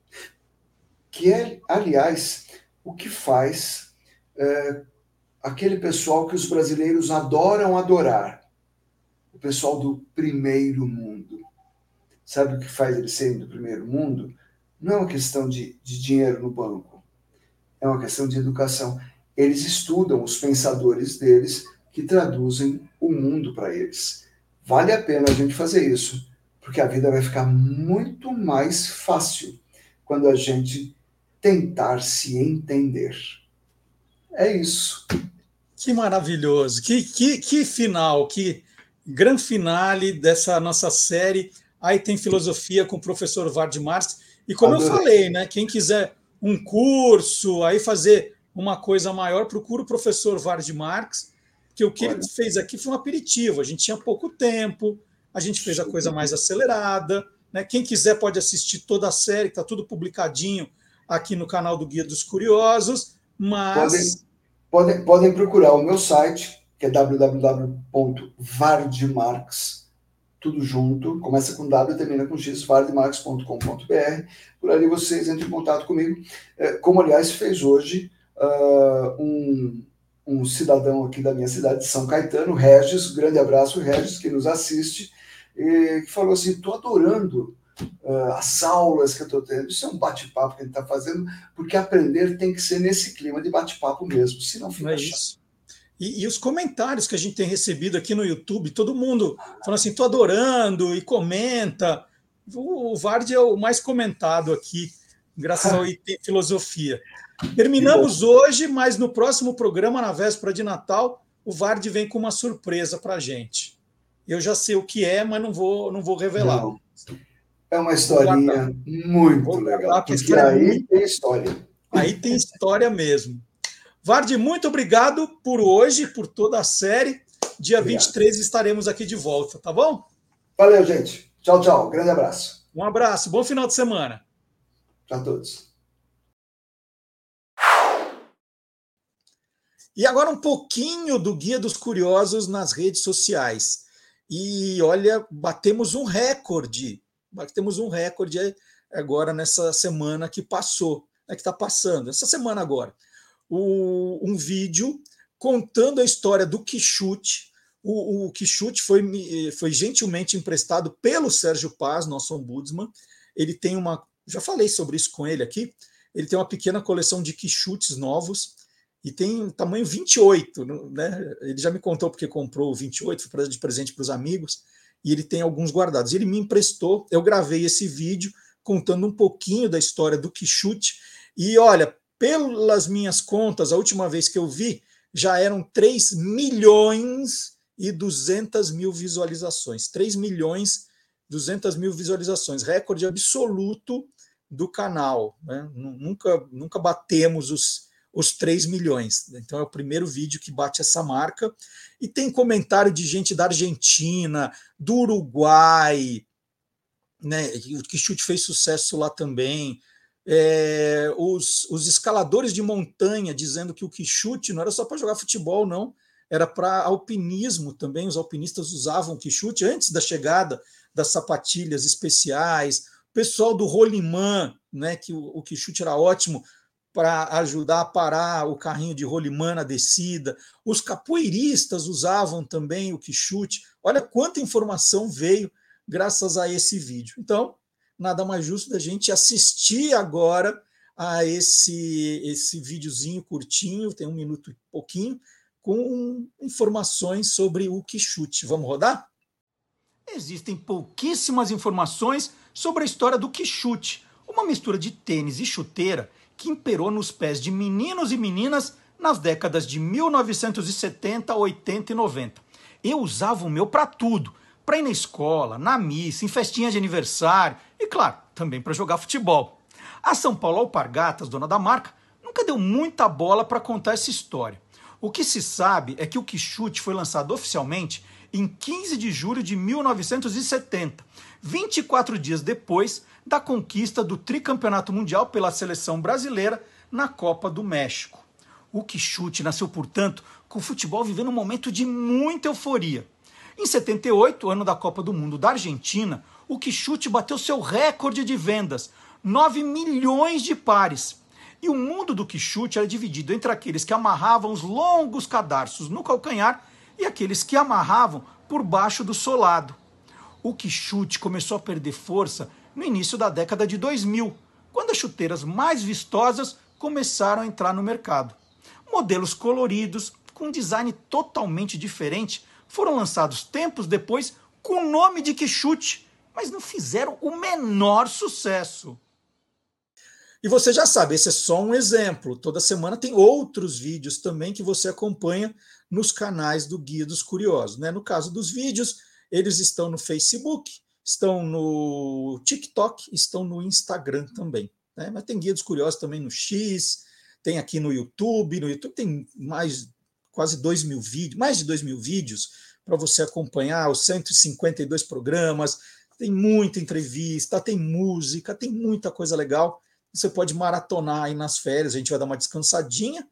Que é, aliás, o que faz é, aquele pessoal que os brasileiros adoram adorar, o pessoal do primeiro mundo. Sabe o que faz eles serem do primeiro mundo? Não é uma questão de, de dinheiro no banco, é uma questão de educação. Eles estudam os pensadores deles que traduzem o mundo para eles. Vale a pena a gente fazer isso, porque a vida vai ficar muito mais fácil quando a gente tentar se entender. É isso. Que maravilhoso, que, que, que final, que grande finale dessa nossa série. Aí tem filosofia com o professor Vard Marx. E como Adorei. eu falei, né? Quem quiser um curso, aí fazer uma coisa maior, procura o professor Vard Marx, que o que Olha. ele fez aqui foi um aperitivo. A gente tinha pouco tempo, a gente fez a coisa mais acelerada. Né? Quem quiser pode assistir toda a série, está tudo publicadinho aqui no canal do Guia dos Curiosos. Mas. Podem, podem, podem procurar o meu site, que é www.vardmarx, tudo junto, começa com W e termina com X, vardmarx.com.br. Por ali vocês entram em contato comigo, é, como aliás fez hoje uh, um, um cidadão aqui da minha cidade, de São Caetano, Regis, grande abraço, Regis, que nos assiste, que falou assim: estou adorando uh, as aulas que eu estou tendo. Isso é um bate-papo que a gente está fazendo, porque aprender tem que ser nesse clima de bate-papo mesmo, senão fica é chato. Isso. E, e, os comentários que a gente tem recebido aqui no YouTube, todo mundo falando assim, estou adorando e comenta. O, o Vard é o mais comentado aqui, graças ao [laughs] IT Filosofia. Terminamos hoje, mas no próximo programa, na véspera de Natal, o Vard vem com uma surpresa para a gente. Eu já sei o que é, mas não vou, não vou revelar. Não. É uma historinha muito vou legal. Porque aí muito... tem história. Aí tem história mesmo. Vard, muito obrigado por hoje, por toda a série. Dia obrigado. 23 estaremos aqui de volta, tá bom? Valeu, gente. Tchau, tchau. Grande abraço. Um abraço. Bom final de semana. Tchau a todos. E agora um pouquinho do Guia dos Curiosos nas redes sociais. E olha, batemos um recorde. Batemos um recorde agora nessa semana que passou, né, que está passando, essa semana agora. O, um vídeo contando a história do Quixute. O, o Quixute foi, foi gentilmente emprestado pelo Sérgio Paz, nosso ombudsman. Ele tem uma. Já falei sobre isso com ele aqui. Ele tem uma pequena coleção de Quixutes novos e tem tamanho 28, né? Ele já me contou porque comprou o 28, foi de presente para os amigos, e ele tem alguns guardados. Ele me emprestou, eu gravei esse vídeo contando um pouquinho da história do Quixute, e olha, pelas minhas contas, a última vez que eu vi, já eram 3 milhões e 200 mil visualizações. 3 milhões e 200 mil visualizações, recorde absoluto do canal. Né? Nunca, nunca batemos os os 3 milhões. Então é o primeiro vídeo que bate essa marca. E tem comentário de gente da Argentina, do Uruguai, né? O Quixute fez sucesso lá também. É, os, os escaladores de montanha dizendo que o Quixute não era só para jogar futebol, não, era para alpinismo também. Os alpinistas usavam o Quixute antes da chegada das sapatilhas especiais. O pessoal do Rolimã, né, que o, o Quixute era ótimo para ajudar a parar o carrinho de rolimã na descida. Os capoeiristas usavam também o quichute. Olha quanta informação veio graças a esse vídeo. Então, nada mais justo da gente assistir agora a esse esse videozinho curtinho, tem um minuto e pouquinho, com informações sobre o quichute. Vamos rodar? Existem pouquíssimas informações sobre a história do quichute, uma mistura de tênis e chuteira que imperou nos pés de meninos e meninas nas décadas de 1970, 80 e 90. Eu usava o meu para tudo, para ir na escola, na missa, em festinhas de aniversário e, claro, também para jogar futebol. A São Paulo Alpargatas, dona da marca, nunca deu muita bola para contar essa história. O que se sabe é que o Quixute foi lançado oficialmente em 15 de julho de 1970, 24 dias depois da conquista do tricampeonato mundial pela seleção brasileira na Copa do México. O Quixute nasceu, portanto, com o futebol vivendo um momento de muita euforia. Em 78, ano da Copa do Mundo da Argentina, o Quixute bateu seu recorde de vendas, 9 milhões de pares. E o mundo do Quixute era dividido entre aqueles que amarravam os longos cadarços no calcanhar e aqueles que amarravam por baixo do solado. O quichute começou a perder força no início da década de 2000, quando as chuteiras mais vistosas começaram a entrar no mercado. Modelos coloridos, com design totalmente diferente, foram lançados tempos depois com o nome de quichute, mas não fizeram o menor sucesso. E você já sabe, esse é só um exemplo. Toda semana tem outros vídeos também que você acompanha nos canais do Guia dos Curiosos. Né? No caso dos vídeos, eles estão no Facebook, estão no TikTok, estão no Instagram também. Né? Mas tem Guia dos Curiosos também no X, tem aqui no YouTube. No YouTube tem mais quase 2 mil vídeos, mais de 2 mil vídeos para você acompanhar os 152 programas. Tem muita entrevista, tem música, tem muita coisa legal. Você pode maratonar aí nas férias, a gente vai dar uma descansadinha,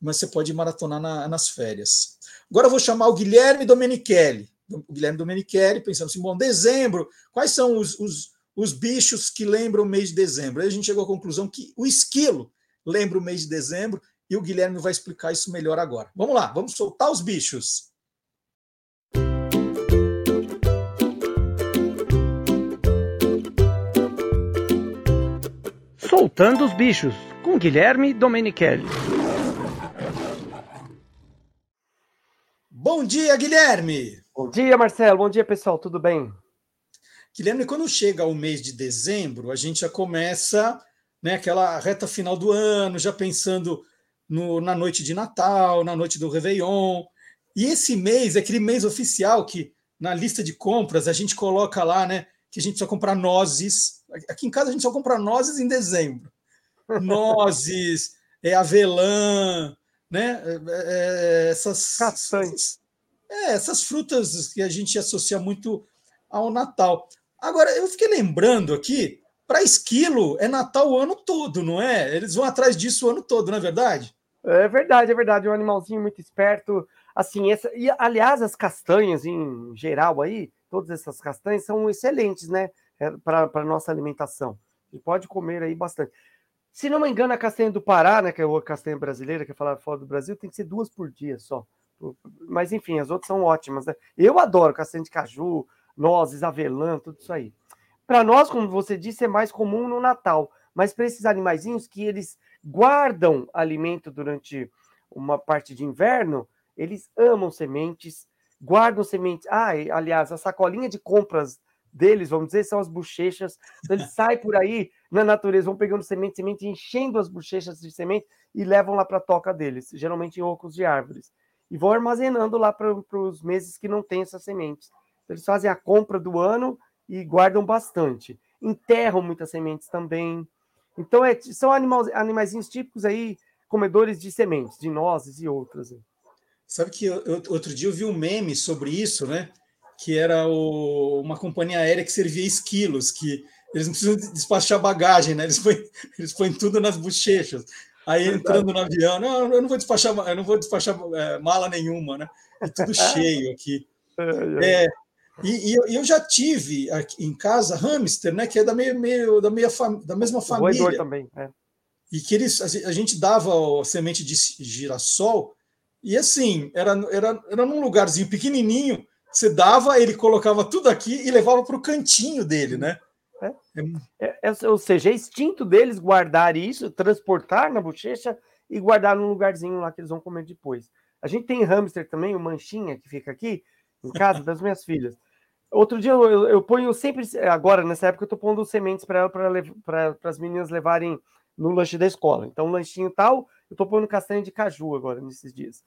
mas você pode maratonar na, nas férias. Agora eu vou chamar o Guilherme Domenichelli. O Guilherme Domenichelli, pensando assim, bom, dezembro, quais são os, os, os bichos que lembram o mês de dezembro? Aí a gente chegou à conclusão que o esquilo lembra o mês de dezembro e o Guilherme vai explicar isso melhor agora. Vamos lá, vamos soltar os bichos. Soltando os Bichos, com Guilherme Domenichelli. Bom dia, Guilherme! Bom dia, Marcelo. Bom dia, pessoal. Tudo bem? Guilherme, quando chega o mês de dezembro, a gente já começa né, aquela reta final do ano, já pensando no, na noite de Natal, na noite do Réveillon. E esse mês é aquele mês oficial que na lista de compras a gente coloca lá, né, que a gente precisa comprar nozes Aqui em casa a gente só compra nozes em dezembro. [laughs] Nozes, é, avelã, né? É, é, essas, Castanhas. É, essas frutas que a gente associa muito ao Natal. Agora, eu fiquei lembrando aqui, para esquilo é Natal o ano todo, não é? Eles vão atrás disso o ano todo, não é verdade? É verdade, é verdade. É um animalzinho muito esperto. Assim, essa, e aliás, as castanhas em geral aí, todas essas castanhas são excelentes, né? é, para a nossa alimentação. E pode comer aí bastante. Se não me engano, a castanha do Pará, né, que é a castanha brasileira, que é falada fora do Brasil, tem que ser duas por dia só. Mas enfim, as outras são ótimas. Né? Eu adoro castanha de caju, nozes, avelã, tudo isso aí. Para nós, como você disse, é mais comum no Natal. Mas para esses animaizinhos que eles guardam alimento durante uma parte de inverno, eles amam sementes, guardam sementes. Ah, aliás, a sacolinha de compras deles, vamos dizer, são as bochechas. Então, eles [laughs] saem por aí na natureza, vão pegando semente, semente, enchendo as bochechas de semente e levam lá para a toca deles, geralmente em ocos de árvores. E vão armazenando lá para os meses que não tem essas sementes. Então, eles fazem a compra do ano e guardam bastante. Enterram muitas sementes também. Então, é, são animais, animaizinhos típicos aí, comedores de sementes, de nozes e outras. Sabe que eu, outro dia eu vi um meme sobre isso, né? que era o, uma companhia aérea que servia esquilos, que eles não precisam despachar bagagem, né? Eles põem, [laughs] eles põem tudo nas bochechas. Aí entrando no avião, não, eu não vou despachar, eu não vou despachar é, mala nenhuma, né? É tudo [laughs] cheio aqui. É, e, e eu, eu, já tive aqui em casa hamster, né? Que é da meio, meio da, meia da mesma família. também. É. E que eles, a gente dava a semente de girassol e assim era, era, era num lugarzinho pequenininho você dava, ele colocava tudo aqui e levava para o cantinho dele, né? É. É, é, ou seja, é instinto deles guardar isso, transportar na bochecha e guardar num lugarzinho lá que eles vão comer depois. A gente tem hamster também, o manchinha que fica aqui em casa [laughs] das minhas filhas. Outro dia eu, eu, ponho sempre, agora nessa época eu tô pondo sementes para para as meninas levarem no lanche da escola. Então, um lanchinho tal, eu tô pondo castanha de caju agora nesses dias.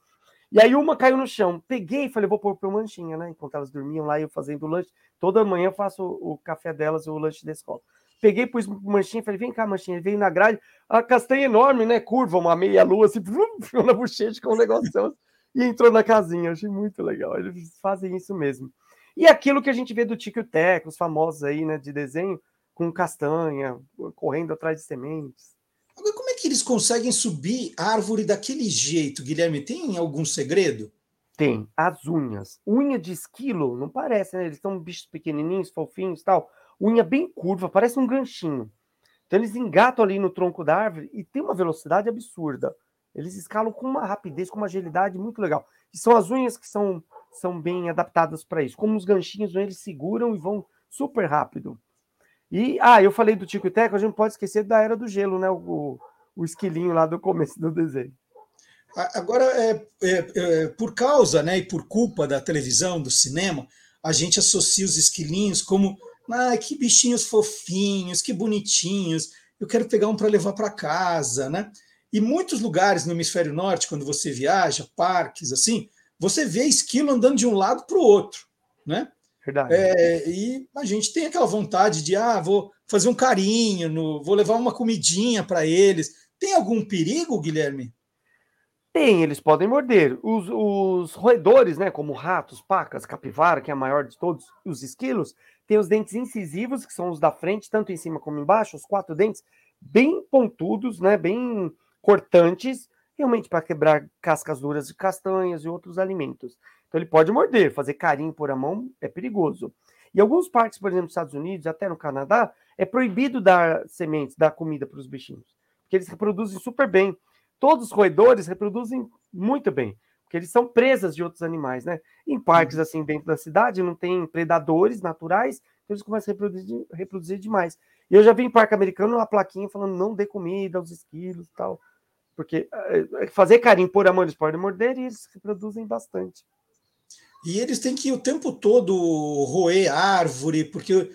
E aí uma caiu no chão. Peguei e falei, vou pôr para manchinha, né? Enquanto elas dormiam lá, eu fazendo o lanche. Toda manhã eu faço o café delas, o lanche da escola. Peguei, pus manchinha, falei, vem cá, manchinha. Ele veio na grade, a castanha enorme, né? Curva, uma meia-lua, assim, [laughs] ficou na bochecha com um negócio e entrou na casinha. achei muito legal. Eles fazem isso mesmo. E aquilo que a gente vê do Tico Teco, os famosos aí, né, de desenho, com castanha, correndo atrás de sementes. Agora, como é que eles conseguem subir árvore daquele jeito, Guilherme? Tem algum segredo? Tem. As unhas. Unha de esquilo, não parece, né? Eles são bichos pequenininhos, fofinhos tal. Unha bem curva, parece um ganchinho. Então eles engatam ali no tronco da árvore e tem uma velocidade absurda. Eles escalam com uma rapidez, com uma agilidade muito legal. E são as unhas que são são bem adaptadas para isso. Como os ganchinhos, eles seguram e vão super rápido. E, ah, eu falei do Tico e Teco, a gente não pode esquecer da Era do Gelo, né? O, o esquilinho lá do começo do desenho. Agora, é, é, é, por causa né, e por culpa da televisão, do cinema, a gente associa os esquilinhos como ah, que bichinhos fofinhos, que bonitinhos, eu quero pegar um para levar para casa, né? E muitos lugares no hemisfério norte, quando você viaja, parques, assim, você vê esquilo andando de um lado para o outro, né? Verdade. É, e a gente tem aquela vontade de, ah, vou fazer um carinho, no, vou levar uma comidinha para eles. Tem algum perigo, Guilherme? Tem, eles podem morder. Os, os roedores, né, como ratos, pacas, capivara, que é a maior de todos os esquilos, tem os dentes incisivos, que são os da frente, tanto em cima como embaixo, os quatro dentes bem pontudos, né, bem cortantes, realmente para quebrar cascas duras de castanhas e outros alimentos. Então ele pode morder, fazer carinho por a mão é perigoso. E alguns parques, por exemplo, nos Estados Unidos, até no Canadá, é proibido dar sementes, dar comida para os bichinhos, porque eles reproduzem super bem. Todos os roedores reproduzem muito bem, porque eles são presas de outros animais, né? Em parques uhum. assim dentro da cidade não tem predadores naturais, então eles começam a reproduzir, reproduzir demais. E eu já vi em parque americano uma plaquinha falando não dê comida aos esquilos e tal, porque é, fazer carinho por amor eles podem morder e eles reproduzem bastante. E eles têm que o tempo todo roer árvore, porque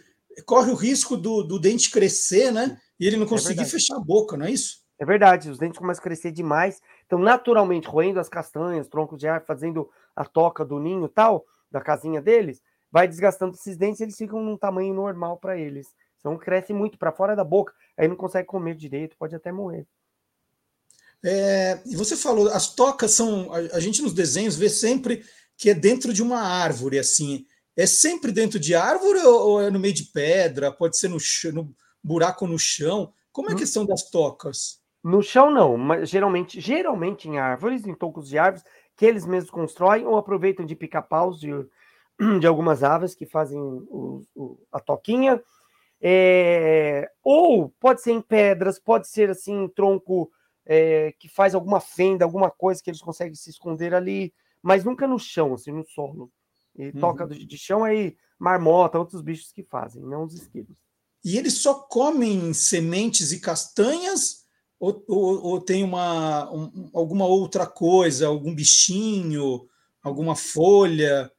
corre o risco do, do dente crescer, né? E ele não é conseguir é fechar a boca, não é isso? É verdade, os dentes começam a crescer demais. Então, naturalmente, roendo as castanhas, troncos de árvore, fazendo a toca do ninho tal, da casinha deles, vai desgastando esses dentes e eles ficam num tamanho normal para eles. Então, cresce muito para fora da boca, aí não consegue comer direito, pode até morrer. É, e você falou, as tocas são. A, a gente nos desenhos vê sempre que é dentro de uma árvore, assim. É sempre dentro de árvore ou, é no meio de pedra? Pode ser no, no buraco no chão? Como é a hum. questão das tocas? No chão, não, mas geralmente, geralmente em árvores, em tocos de árvores, que eles mesmos constroem ou aproveitam de pica-paus de, [clears throat] de algumas aves que fazem o, o, a toquinha. É, ou pode ser em pedras, pode ser assim, em tronco é, que faz alguma fenda, alguma coisa que eles conseguem se esconder ali mas nunca no chão, assim, no solo. E uhum. toca de chão aí marmota, outros bichos que fazem, não os esquilos. E eles só comem sementes e castanhas ou, ou, ou tem uma, um, alguma outra coisa, algum bichinho, alguma folha?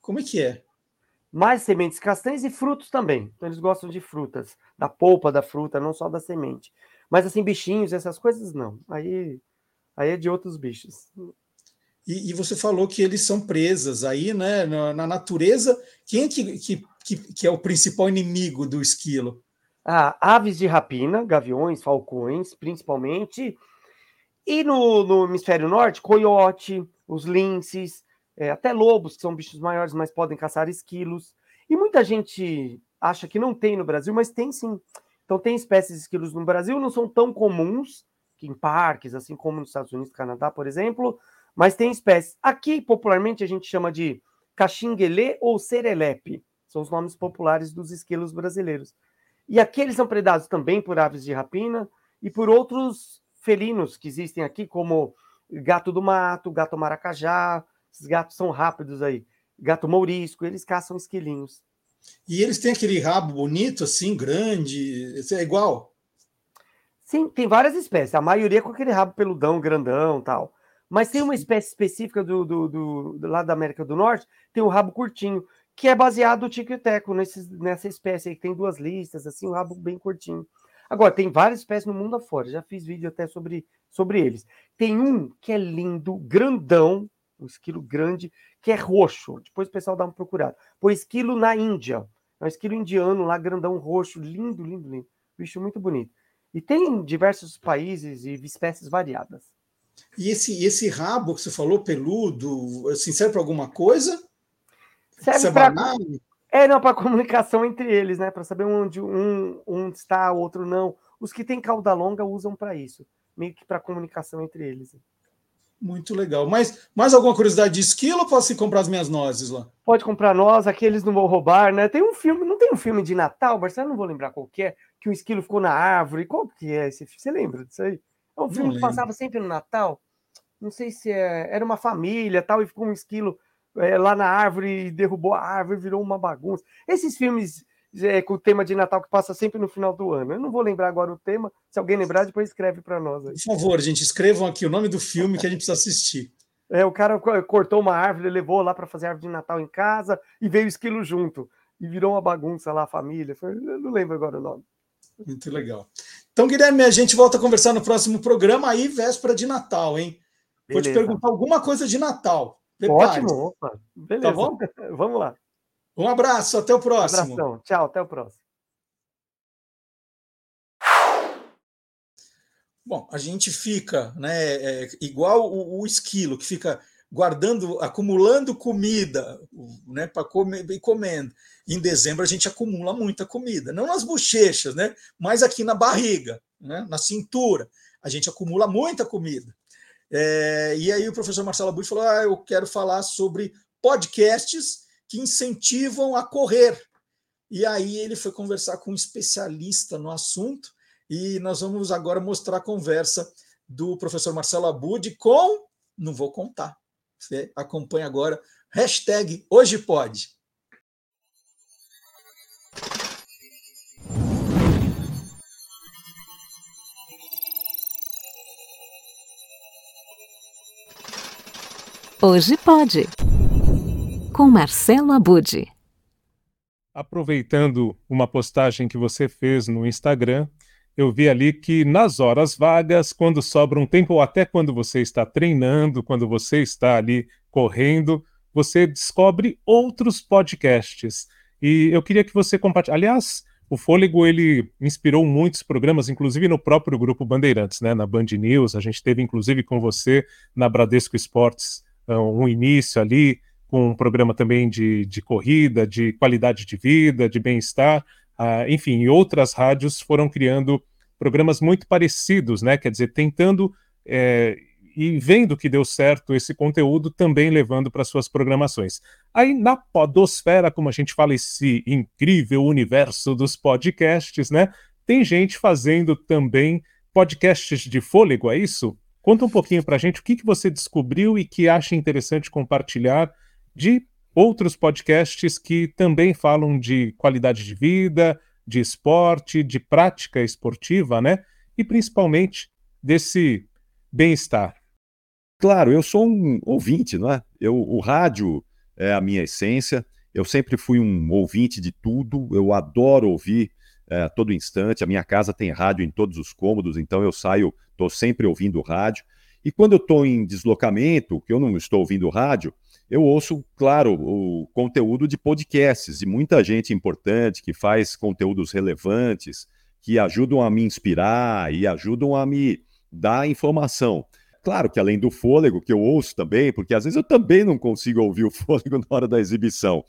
Como é que é? Mais sementes, castanhas e frutos também. Então eles gostam de frutas, da polpa da fruta, não só da semente. Mas assim, bichinhos, essas coisas não. Aí, aí é de outros bichos. E, e, você falou que eles são presas aí, né? Na, na natureza, quem é que, que, que, que, é o principal inimigo do esquilo? Ah, aves de rapina, gaviões, falcões, principalmente. E no, no hemisfério norte, coiote, os linces, é, até lobos, que são bichos maiores, mas podem caçar esquilos. E muita gente acha que não tem no Brasil, mas tem sim. Então tem espécies de esquilos no Brasil, não são tão comuns que em parques, assim como nos Estados Unidos, Canadá, por exemplo, mas tem espécies. Aqui, popularmente, a gente chama de caxinguelê ou serelepe. São os nomes populares dos esquilos brasileiros. E aqui eles são predados também por aves de rapina e por outros felinos que existem aqui, como gato do mato, gato maracajá. Esses gatos são rápidos aí. Gato mourisco, eles caçam esquilinhos. E eles têm aquele rabo bonito, assim, grande. É igual? Sim, tem várias espécies. A maioria com aquele rabo peludão, grandão tal. Mas tem uma espécie específica do, do, do, do lado da América do Norte, tem o rabo curtinho, que é baseado no tico e teco, nesse, nessa espécie aí, que tem duas listas, assim, um rabo bem curtinho. Agora, tem várias espécies no mundo afora, já fiz vídeo até sobre, sobre eles. Tem um que é lindo, grandão, um esquilo grande, que é roxo. Depois o pessoal dá uma procurada. Pô, esquilo na Índia. É um esquilo indiano lá, grandão, roxo, lindo, lindo, lindo. Bicho muito bonito. E tem diversos países e espécies variadas. E esse, esse rabo que você falou, peludo, assim, serve para alguma coisa? Serve para. É, não, para comunicação entre eles, né? Para saber onde um, um está, o outro não. Os que têm cauda longa usam para isso, meio que para comunicação entre eles. Muito legal. Mas mais alguma curiosidade de esquilo ou posso comprar as minhas nozes lá? Pode comprar nós, aqui eles não vão roubar, né? Tem um filme, não tem um filme de Natal, Marcelo, não vou lembrar qual que é, que o esquilo ficou na árvore. Qual que é esse filme? Você lembra disso aí? É um filme que passava sempre no Natal. Não sei se é, era uma família tal, e ficou um esquilo é, lá na árvore, derrubou a árvore, virou uma bagunça. Esses filmes é, com o tema de Natal que passa sempre no final do ano. Eu não vou lembrar agora o tema. Se alguém lembrar, depois escreve para nós. Aí. Por favor, gente, escrevam aqui o nome do filme que a gente precisa assistir. É, o cara cortou uma árvore, levou lá para fazer árvore de Natal em casa e veio o esquilo junto. E virou uma bagunça lá, a família. Foi, eu não lembro agora o nome. Muito legal. Então, Guilherme, a gente volta a conversar no próximo programa aí, véspera de Natal, hein? Vou te perguntar alguma coisa de Natal. Ótimo, opa. Beleza. Tá bom? [laughs] Vamos lá. Um abraço, até o próximo. Um abração. Tchau, até o próximo. Bom, a gente fica, né, é, igual o, o, esquilo que fica guardando, acumulando comida, né, para comer e comendo. Em dezembro a gente acumula muita comida, não nas bochechas, né, mas aqui na barriga, né, na cintura, a gente acumula muita comida. É, e aí o professor Marcelo Abud falou: ah, eu quero falar sobre podcasts que incentivam a correr. E aí ele foi conversar com um especialista no assunto, e nós vamos agora mostrar a conversa do professor Marcelo Abud com. Não vou contar. Você acompanha agora. Hashtag Hoje Pode. Hoje pode. Com Marcelo Abude. Aproveitando uma postagem que você fez no Instagram, eu vi ali que nas horas vagas, quando sobra um tempo, ou até quando você está treinando, quando você está ali correndo, você descobre outros podcasts. E eu queria que você compartilhasse. Aliás, o Fôlego ele inspirou muitos programas, inclusive no próprio grupo Bandeirantes, né? Na Band News, a gente teve inclusive com você na Bradesco Esportes um início ali com um programa também de, de corrida, de qualidade de vida, de bem-estar, uh, enfim, outras rádios foram criando programas muito parecidos, né? Quer dizer, tentando é, e vendo que deu certo esse conteúdo, também levando para suas programações. Aí na podosfera, como a gente fala, esse incrível universo dos podcasts, né? Tem gente fazendo também podcasts de fôlego, é isso? Conta um pouquinho para a gente o que, que você descobriu e que acha interessante compartilhar de outros podcasts que também falam de qualidade de vida, de esporte, de prática esportiva, né? E principalmente desse bem-estar. Claro, eu sou um ouvinte, não é? Eu, o rádio é a minha essência. Eu sempre fui um ouvinte de tudo. Eu adoro ouvir é, a todo instante. A minha casa tem rádio em todos os cômodos, então eu saio estou sempre ouvindo rádio. E quando eu estou em deslocamento, que eu não estou ouvindo rádio, eu ouço, claro, o conteúdo de podcasts e muita gente importante que faz conteúdos relevantes, que ajudam a me inspirar e ajudam a me dar informação. Claro que além do fôlego, que eu ouço também, porque às vezes eu também não consigo ouvir o [laughs] fôlego na hora da exibição.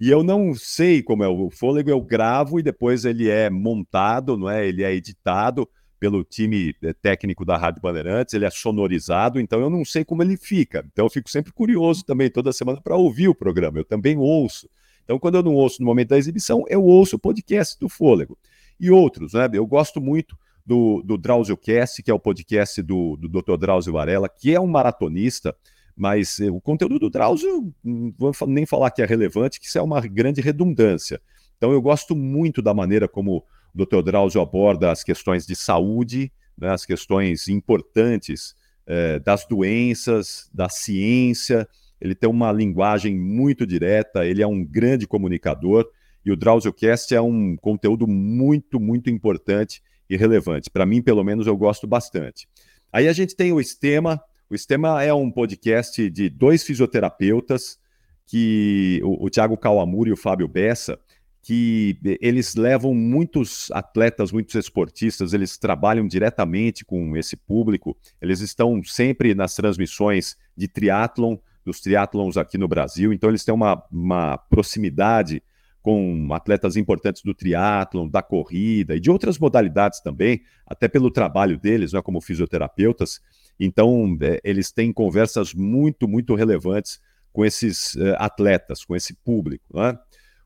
E eu não sei como é o fôlego, eu gravo e depois ele é montado, não é? Ele é editado pelo time eh, técnico da Rádio Bandeirantes, ele é sonorizado, então eu não sei como ele fica. Então eu fico sempre curioso também toda semana para ouvir o programa. Eu também ouço. Então quando eu não ouço no momento da exibição, eu ouço o podcast do Fôlego. E outros, né? Eu gosto muito do, do Drauzio Cast, que é o podcast do, do Dr. Drauzio Varela, que é um maratonista, mas eh, o conteúdo do Drauzio, não vou nem falar que é relevante, que isso é uma grande redundância. Então eu gosto muito da maneira como o Dr. Drauzio aborda as questões de saúde, né, as questões importantes eh, das doenças, da ciência. Ele tem uma linguagem muito direta, ele é um grande comunicador e o Drauzio Cast é um conteúdo muito, muito importante e relevante. Para mim, pelo menos, eu gosto bastante. Aí a gente tem o Estema. O Estema é um podcast de dois fisioterapeutas, que o, o Tiago Kawamura e o Fábio Bessa, que eles levam muitos atletas, muitos esportistas, eles trabalham diretamente com esse público, eles estão sempre nas transmissões de triatlon, dos triatlons aqui no Brasil, então eles têm uma, uma proximidade com atletas importantes do triatlon, da corrida e de outras modalidades também, até pelo trabalho deles, né, como fisioterapeutas. Então, é, eles têm conversas muito, muito relevantes com esses uh, atletas, com esse público. Né?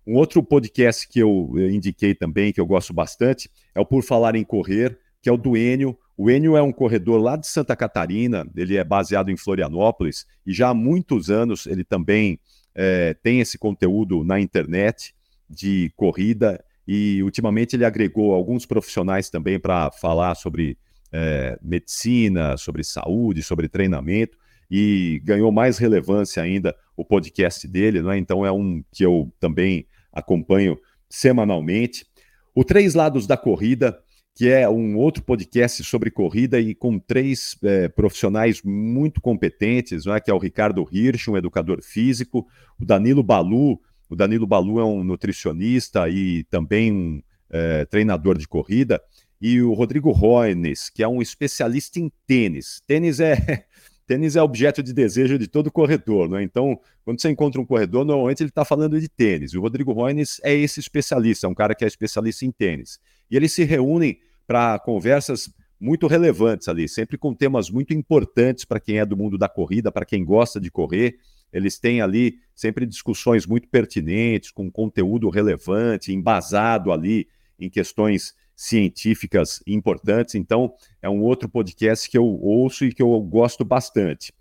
Um outro podcast que eu indiquei também, que eu gosto bastante, é o Por Falar em Correr, que é o do Enio. O Enio é um corredor lá de Santa Catarina, ele é baseado em Florianópolis, e já há muitos anos ele também é, tem esse conteúdo na internet de corrida e ultimamente ele agregou alguns profissionais também para falar sobre é, medicina, sobre saúde, sobre treinamento e ganhou mais relevância ainda o podcast dele, né? então é um que eu também acompanho semanalmente. O Três Lados da Corrida, que é um outro podcast sobre corrida e com três é, profissionais muito competentes, né? que é o Ricardo Hirsch, um educador físico, o Danilo Balu, o Danilo Balu é um nutricionista e também um é, treinador de corrida, e o Rodrigo Roines, que é um especialista em tênis. Tênis é [laughs] tênis é objeto de desejo de todo corredor, né? Então, quando você encontra um corredor, normalmente ele está falando de tênis. O Rodrigo Roines é esse especialista, é um cara que é especialista em tênis. E eles se reúnem para conversas muito relevantes ali, sempre com temas muito importantes para quem é do mundo da corrida, para quem gosta de correr. Eles têm ali sempre discussões muito pertinentes, com conteúdo relevante, embasado ali em questões científicas importantes. Então, é um outro podcast que eu ouço e que eu gosto bastante.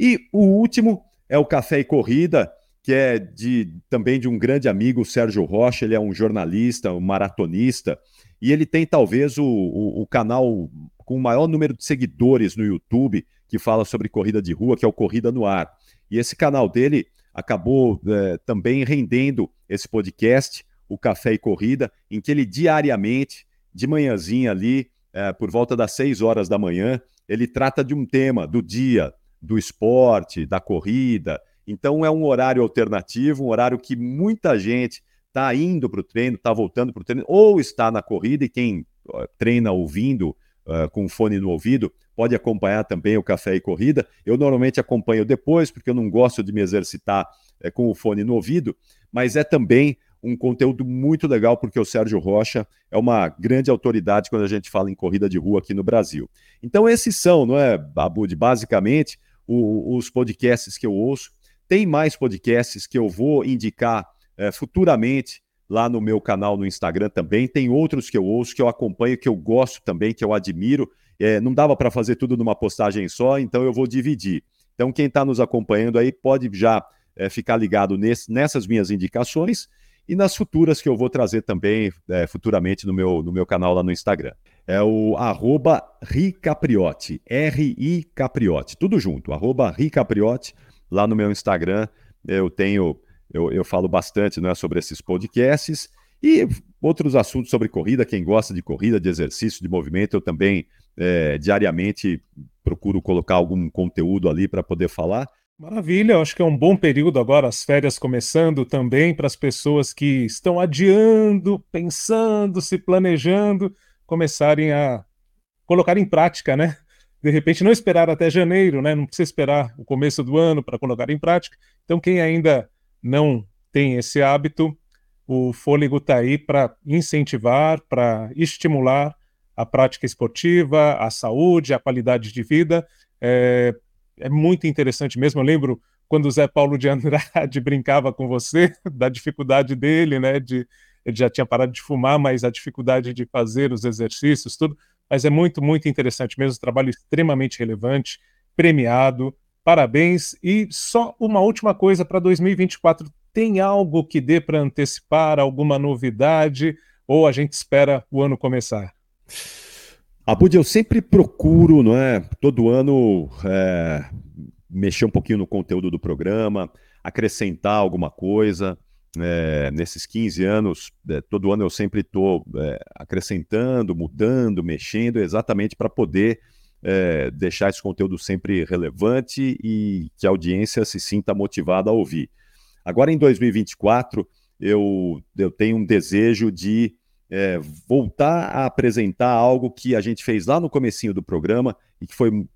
E o último é o Café e Corrida, que é de também de um grande amigo, Sérgio Rocha. Ele é um jornalista, um maratonista, e ele tem talvez o, o, o canal com o maior número de seguidores no YouTube que fala sobre corrida de rua, que é o Corrida no Ar. E esse canal dele acabou é, também rendendo esse podcast, o Café e Corrida, em que ele diariamente de manhãzinha ali, é, por volta das 6 horas da manhã, ele trata de um tema do dia, do esporte, da corrida. Então é um horário alternativo, um horário que muita gente está indo para o treino, está voltando para o treino, ou está na corrida, e quem treina ouvindo uh, com fone no ouvido pode acompanhar também o Café e Corrida. Eu normalmente acompanho depois, porque eu não gosto de me exercitar uh, com o fone no ouvido, mas é também um conteúdo muito legal, porque o Sérgio Rocha é uma grande autoridade quando a gente fala em corrida de rua aqui no Brasil. Então, esses são, não é, Abud, basicamente, o, os podcasts que eu ouço. Tem mais podcasts que eu vou indicar é, futuramente lá no meu canal no Instagram também. Tem outros que eu ouço, que eu acompanho, que eu gosto também, que eu admiro. É, não dava para fazer tudo numa postagem só, então eu vou dividir. Então, quem está nos acompanhando aí pode já é, ficar ligado nesse, nessas minhas indicações e nas futuras que eu vou trazer também é, futuramente no meu, no meu canal lá no Instagram. É o arroba Ricapriote, R-I Capriote, tudo junto, arroba Ricapriote, lá no meu Instagram eu tenho, eu, eu falo bastante né, sobre esses podcasts e outros assuntos sobre corrida, quem gosta de corrida, de exercício, de movimento, eu também é, diariamente procuro colocar algum conteúdo ali para poder falar. Maravilha, acho que é um bom período agora, as férias começando também para as pessoas que estão adiando, pensando, se planejando, começarem a colocar em prática, né? De repente não esperar até janeiro, né? Não precisa esperar o começo do ano para colocar em prática. Então, quem ainda não tem esse hábito, o fôlego está aí para incentivar, para estimular a prática esportiva, a saúde, a qualidade de vida. É, é muito interessante mesmo. Eu lembro quando o Zé Paulo de [laughs] Andrade brincava com você, da dificuldade dele, né? De, ele já tinha parado de fumar, mas a dificuldade de fazer os exercícios, tudo. Mas é muito, muito interessante mesmo, trabalho extremamente relevante, premiado. Parabéns. E só uma última coisa para 2024. Tem algo que dê para antecipar, alguma novidade? Ou a gente espera o ano começar? Abud, eu sempre procuro, não é? Todo ano é, mexer um pouquinho no conteúdo do programa, acrescentar alguma coisa. É, nesses 15 anos, é, todo ano eu sempre estou é, acrescentando, mudando, mexendo, exatamente para poder é, deixar esse conteúdo sempre relevante e que a audiência se sinta motivada a ouvir. Agora, em 2024, eu, eu tenho um desejo de é, voltar a apresentar algo que a gente fez lá no comecinho do programa e que foi um,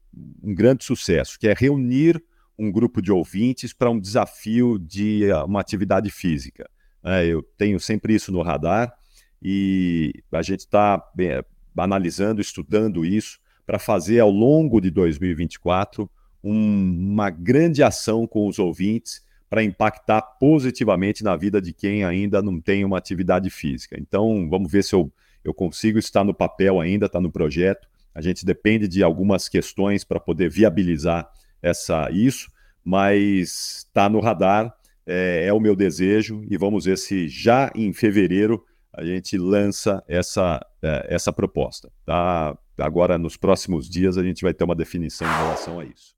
um grande sucesso, que é reunir um grupo de ouvintes para um desafio de uh, uma atividade física. É, eu tenho sempre isso no radar e a gente está é, analisando, estudando isso para fazer ao longo de 2024 um, uma grande ação com os ouvintes para impactar positivamente na vida de quem ainda não tem uma atividade física. Então, vamos ver se eu, eu consigo estar no papel ainda, está no projeto. A gente depende de algumas questões para poder viabilizar essa isso, mas está no radar. é, é o meu desejo e vamos ver se já em fevereiro a gente lança essa, é, essa proposta. Tá? Agora, nos próximos dias, a gente vai ter uma definição em relação a isso.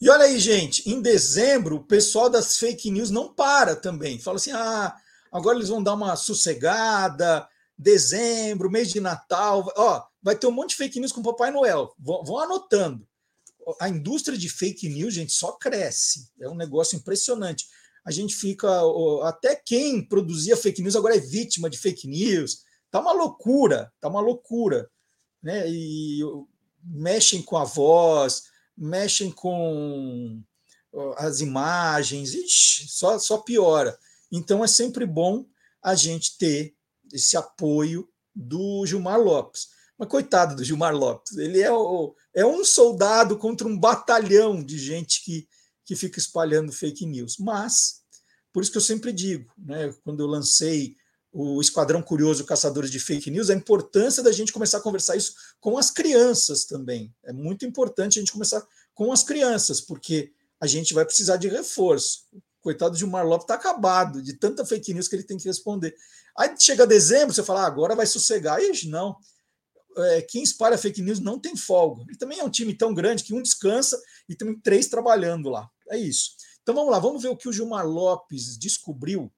E olha aí, gente, em dezembro, o pessoal das fake news não para também. Fala assim: ah, agora eles vão dar uma sossegada, dezembro, mês de Natal. Ó, vai ter um monte de fake news com o Papai Noel. Vão, vão anotando. A indústria de fake news, gente, só cresce. É um negócio impressionante. A gente fica. Até quem produzia fake news agora é vítima de fake news. Tá uma loucura, tá uma loucura. Né? E mexem com a voz mexem com as imagens, ixi, só, só piora. Então é sempre bom a gente ter esse apoio do Gilmar Lopes. Mas coitado do Gilmar Lopes, ele é, o, é um soldado contra um batalhão de gente que, que fica espalhando fake news. Mas, por isso que eu sempre digo, né, quando eu lancei o Esquadrão Curioso Caçadores de Fake News, a importância da gente começar a conversar isso com as crianças também. É muito importante a gente começar com as crianças, porque a gente vai precisar de reforço. Coitado de Mar Lopes está acabado de tanta fake news que ele tem que responder. Aí chega dezembro, você fala, ah, agora vai sossegar. E não. É, quem espalha fake news não tem folga. Ele também é um time tão grande que um descansa e tem três trabalhando lá. É isso. Então vamos lá, vamos ver o que o Gilmar Lopes descobriu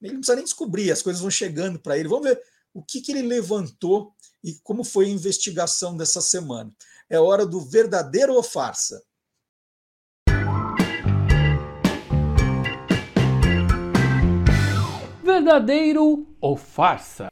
ele não precisa nem descobrir, as coisas vão chegando para ele. Vamos ver o que, que ele levantou e como foi a investigação dessa semana. É hora do verdadeiro ou farsa? Verdadeiro ou farsa?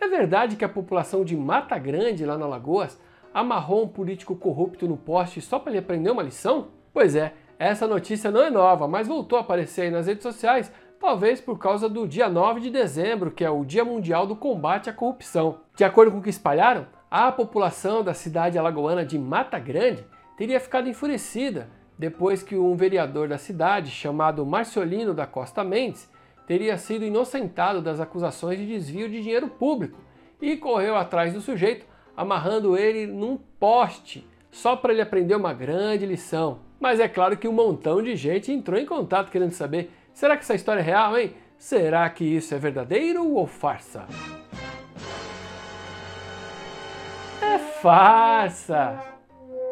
É verdade que a população de Mata Grande, lá na Lagoas, amarrou um político corrupto no poste só para lhe aprender uma lição? Pois é, essa notícia não é nova, mas voltou a aparecer aí nas redes sociais, talvez por causa do dia 9 de dezembro, que é o Dia Mundial do Combate à Corrupção. De acordo com o que espalharam, a população da cidade alagoana de Mata Grande teria ficado enfurecida depois que um vereador da cidade, chamado Marciolino da Costa Mendes, teria sido inocentado das acusações de desvio de dinheiro público e correu atrás do sujeito, amarrando ele num poste, só para ele aprender uma grande lição. Mas é claro que um montão de gente entrou em contato querendo saber: será que essa história é real, hein? Será que isso é verdadeiro ou farsa? É farsa!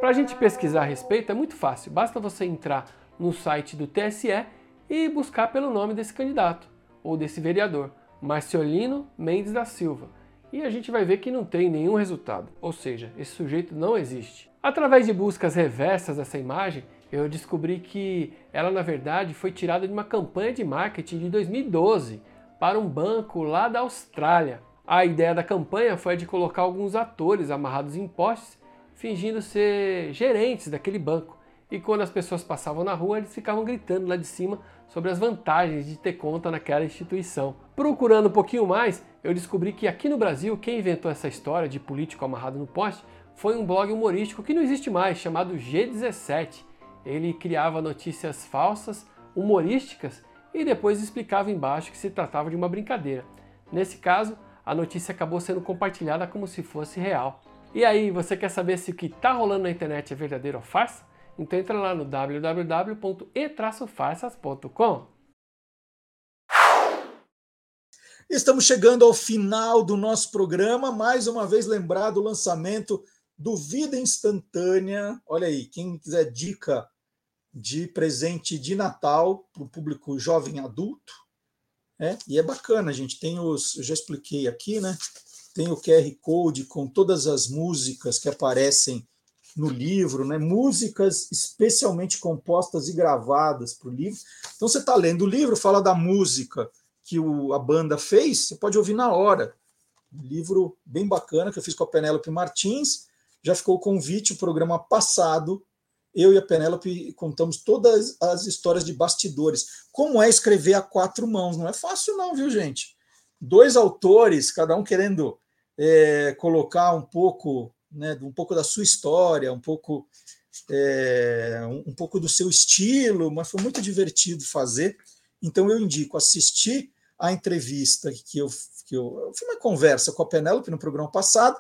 Para a gente pesquisar a respeito é muito fácil, basta você entrar no site do TSE e buscar pelo nome desse candidato ou desse vereador, Marciolino Mendes da Silva. E a gente vai ver que não tem nenhum resultado, ou seja, esse sujeito não existe. Através de buscas reversas dessa imagem, eu descobri que ela na verdade foi tirada de uma campanha de marketing de 2012 para um banco lá da Austrália. A ideia da campanha foi a de colocar alguns atores amarrados em postes, fingindo ser gerentes daquele banco. E quando as pessoas passavam na rua, eles ficavam gritando lá de cima sobre as vantagens de ter conta naquela instituição. Procurando um pouquinho mais, eu descobri que aqui no Brasil, quem inventou essa história de político amarrado no poste foi um blog humorístico que não existe mais, chamado G17 ele criava notícias falsas, humorísticas e depois explicava embaixo que se tratava de uma brincadeira. Nesse caso, a notícia acabou sendo compartilhada como se fosse real. E aí, você quer saber se o que está rolando na internet é verdadeiro ou farsa? Então entra lá no www.e-farsas.com. Estamos chegando ao final do nosso programa. Mais uma vez lembrado o lançamento do Vida Instantânea. Olha aí, quem quiser dica de presente de Natal para o público jovem adulto. Né? E é bacana, a gente tem os. Eu já expliquei aqui, né? Tem o QR Code com todas as músicas que aparecem no livro, né? músicas especialmente compostas e gravadas para o livro. Então você está lendo o livro, fala da música que o, a banda fez, você pode ouvir na hora. Um livro bem bacana que eu fiz com a Penélope Martins. Já ficou o convite, o programa passado eu e a Penélope contamos todas as histórias de bastidores. Como é escrever a quatro mãos? Não é fácil, não, viu, gente? Dois autores, cada um querendo é, colocar um pouco, né, um pouco da sua história, um pouco, é, um pouco do seu estilo, mas foi muito divertido fazer. Então eu indico assistir a entrevista que eu, que eu, foi uma conversa com a Penélope no programa passado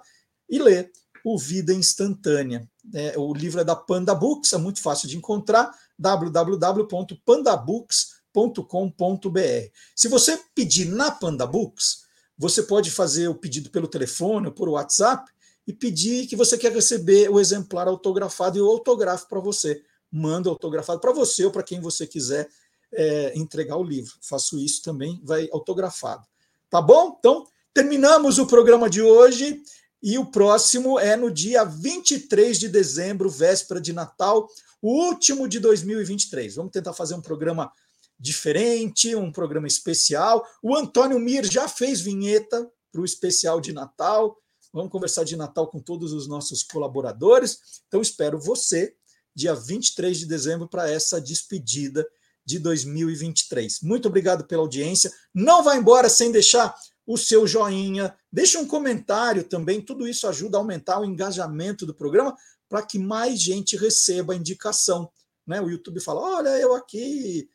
e ler o Vida Instantânea. É, o livro é da Panda Books, é muito fácil de encontrar, www.pandabooks.com.br. Se você pedir na Pandabooks, você pode fazer o pedido pelo telefone ou por WhatsApp e pedir que você quer receber o exemplar autografado e o autografo para você. Manda autografado para você ou para quem você quiser é, entregar o livro. Faço isso também, vai autografado. Tá bom? Então, terminamos o programa de hoje e o próximo é no dia 23 de dezembro, véspera de Natal, o último de 2023. Vamos tentar fazer um programa diferente, um programa especial. O Antônio Mir já fez vinheta para o especial de Natal. Vamos conversar de Natal com todos os nossos colaboradores. Então, espero você, dia 23 de dezembro, para essa despedida de 2023. Muito obrigado pela audiência. Não vá embora sem deixar o seu joinha, deixe um comentário também. Tudo isso ajuda a aumentar o engajamento do programa para que mais gente receba a indicação. Né? O YouTube fala: olha, eu aqui.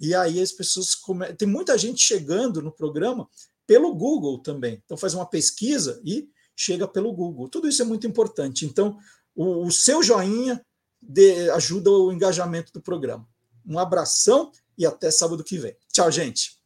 E aí as pessoas. Come... Tem muita gente chegando no programa pelo Google também. Então faz uma pesquisa e chega pelo Google. Tudo isso é muito importante. Então, o, o seu joinha de, ajuda o engajamento do programa. Um abração e até sábado que vem. Tchau, gente.